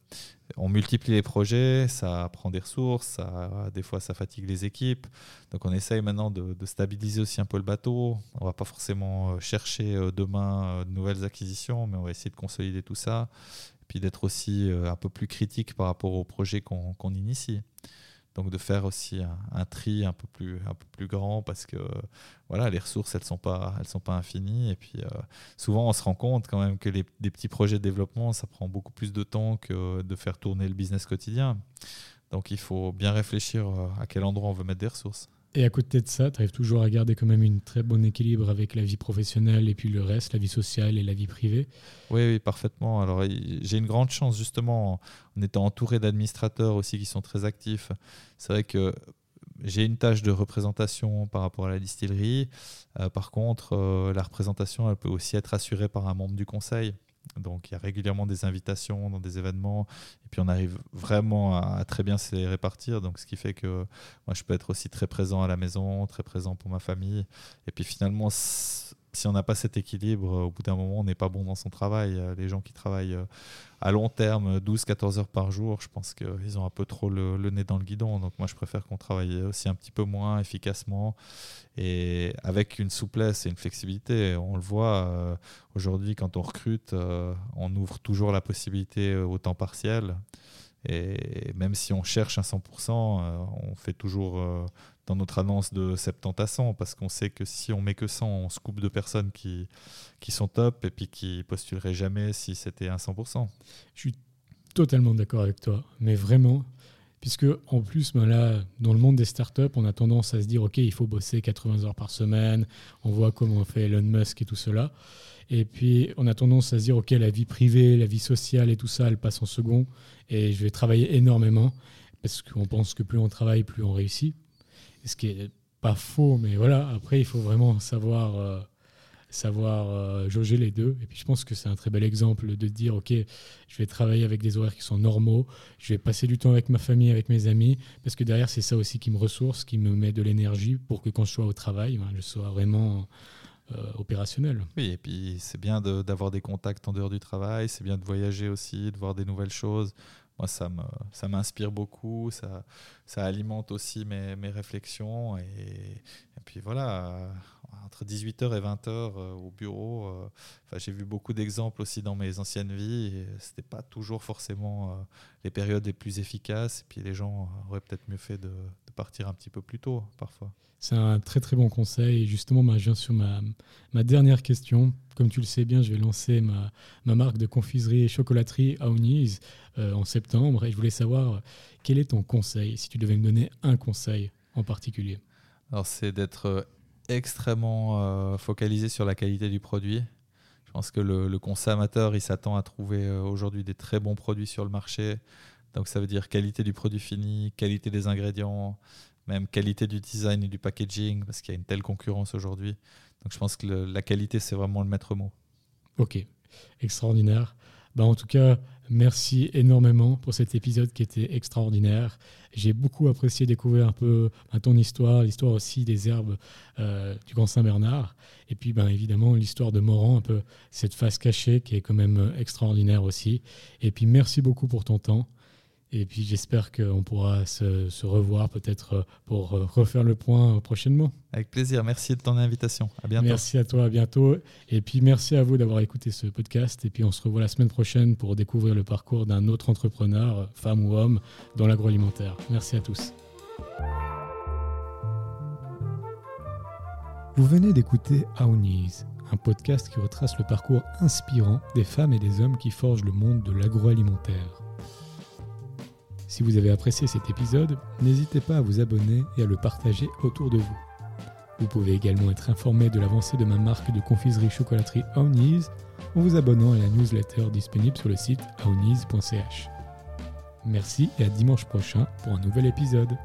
on multiplie les projets, ça prend des ressources, ça, des fois ça fatigue les équipes. Donc on essaye maintenant de, stabiliser aussi un peu le bateau. On va pas forcément euh, chercher euh, demain euh, de nouvelles acquisitions, mais on va essayer de consolider tout ça. Et puis d'être aussi un peu plus critique par rapport aux projets qu'on initie. Donc de faire aussi un, tri un peu plus un peu plus grand parce que voilà les ressources elles sont pas elles sont pas infinies et puis euh, souvent on se rend compte quand même que les, des petits projets de développement ça prend beaucoup plus de temps que de faire tourner le business quotidien. Donc il faut bien réfléchir euh, à quel endroit on veut mettre des ressources. Et à côté de ça, tu arrives toujours à garder quand même une très bon équilibre avec la vie professionnelle et puis le reste, la vie sociale et la vie privée Oui, oui, parfaitement. Alors j'ai une grande chance justement en étant entouré d'administrateurs aussi qui sont très actifs. C'est vrai que j'ai une tâche de représentation par rapport à la distillerie. Euh, par contre, euh, la représentation, elle peut aussi être assurée par un membre du conseil. Donc il y a régulièrement des invitations dans des événements et puis on arrive vraiment à, très bien se répartir. Donc ce qui fait que moi je peux être aussi très présent à la maison, très présent pour ma famille. Et puis finalement si on n'a pas cet équilibre, au bout d'un moment, on n'est pas bon dans son travail. Euh, les gens qui travaillent euh, à long terme, 12-14 heures par jour, je pense qu'ils ont un peu trop le, nez dans le guidon. Donc moi, je préfère qu'on travaille aussi un petit peu moins efficacement et avec une souplesse et une flexibilité. On le voit euh, aujourd'hui, quand on recrute, on ouvre toujours la possibilité au temps partiel. Et même si on cherche un 100%, on fait toujours dans notre annonce de 70 à 100 parce qu'on sait que si on met que 100, on se coupe de personnes qui, qui sont top et puis qui postuleraient jamais si c'était un 100%. Je suis totalement d'accord avec toi, mais vraiment, puisque en plus, ben dans le monde des startups, on a tendance à se dire, OK, il faut bosser 80 heures par semaine, on voit comment on fait Elon Musk et tout cela. Et puis, on a tendance à se dire, OK, la vie privée, la vie sociale et tout ça, elle passe en second, et je vais travailler énormément, parce qu'on pense que plus on travaille, plus on réussit ce qui est pas faux, mais voilà, après, il faut vraiment savoir, euh, savoir euh, jauger les deux. Et puis, je pense que c'est un très bel exemple de dire, OK, je vais travailler avec des horaires qui sont normaux, je vais passer du temps avec ma famille, avec mes amis, parce que derrière, c'est ça aussi qui me ressource, qui me met de l'énergie pour que quand je sois au travail, ben, je sois vraiment... Euh, opérationnel. Oui, et puis c'est bien d'avoir des contacts en dehors du travail, c'est bien de voyager aussi, de voir des nouvelles choses moi, ça me, ça m'inspire beaucoup, ça, ça alimente aussi mes, mes réflexions. Et, puis voilà, entre 18h et 20h euh, au bureau, euh, enfin, j'ai vu beaucoup d'exemples aussi dans mes anciennes vies. Ce n'était pas toujours forcément euh, les périodes les plus efficaces. Et puis les gens auraient peut-être mieux fait de, de partir un petit peu plus tôt parfois. C'est un très très bon conseil. Et justement, je viens sur ma, ma, dernière question. Comme tu le sais bien, je vais lancer ma, ma marque de confiserie et chocolaterie Aounis euh, en septembre. Et je voulais savoir quel est ton conseil, si tu devais me donner un conseil en particulier? Alors, c'est d'être extrêmement euh, focalisé sur la qualité du produit. Je pense que le, le consommateur, il s'attend à trouver aujourd'hui des très bons produits sur le marché. Donc, ça veut dire qualité du produit fini, qualité des ingrédients, même qualité du design et du packaging, parce qu'il y a une telle concurrence aujourd'hui. Donc je pense que la qualité, c'est vraiment le maître mot. Ok, extraordinaire. Bah, en tout cas, merci énormément pour cet épisode qui était extraordinaire. J'ai beaucoup apprécié découvrir un peu ben, ton histoire, l'histoire aussi des herbes euh, du Grand Saint-Bernard. Et puis, ben, évidemment, l'histoire de Moran, un peu cette face cachée qui est quand même extraordinaire aussi. Et puis, merci beaucoup pour ton temps. Et puis j'espère qu'on pourra se, revoir peut-être euh, pour euh, refaire le point prochainement. Avec plaisir, merci de ton invitation. À bientôt. Merci à toi, à bientôt. Et puis merci à vous d'avoir écouté ce podcast. Et puis on se revoit la semaine prochaine pour découvrir le parcours d'un autre entrepreneur, femme ou homme, dans l'agroalimentaire. Merci à tous. Vous venez d'écouter Aounis, un podcast qui retrace le parcours inspirant des femmes et des hommes qui forgent le monde de l'agroalimentaire. Si vous avez apprécié cet épisode, n'hésitez pas à vous abonner et à le partager autour de vous. Vous pouvez également être informé de l'avancée de ma marque de confiserie chocolaterie Aounis en vous abonnant à la newsletter disponible sur le site aounis.ch. Merci et à dimanche prochain pour un nouvel épisode.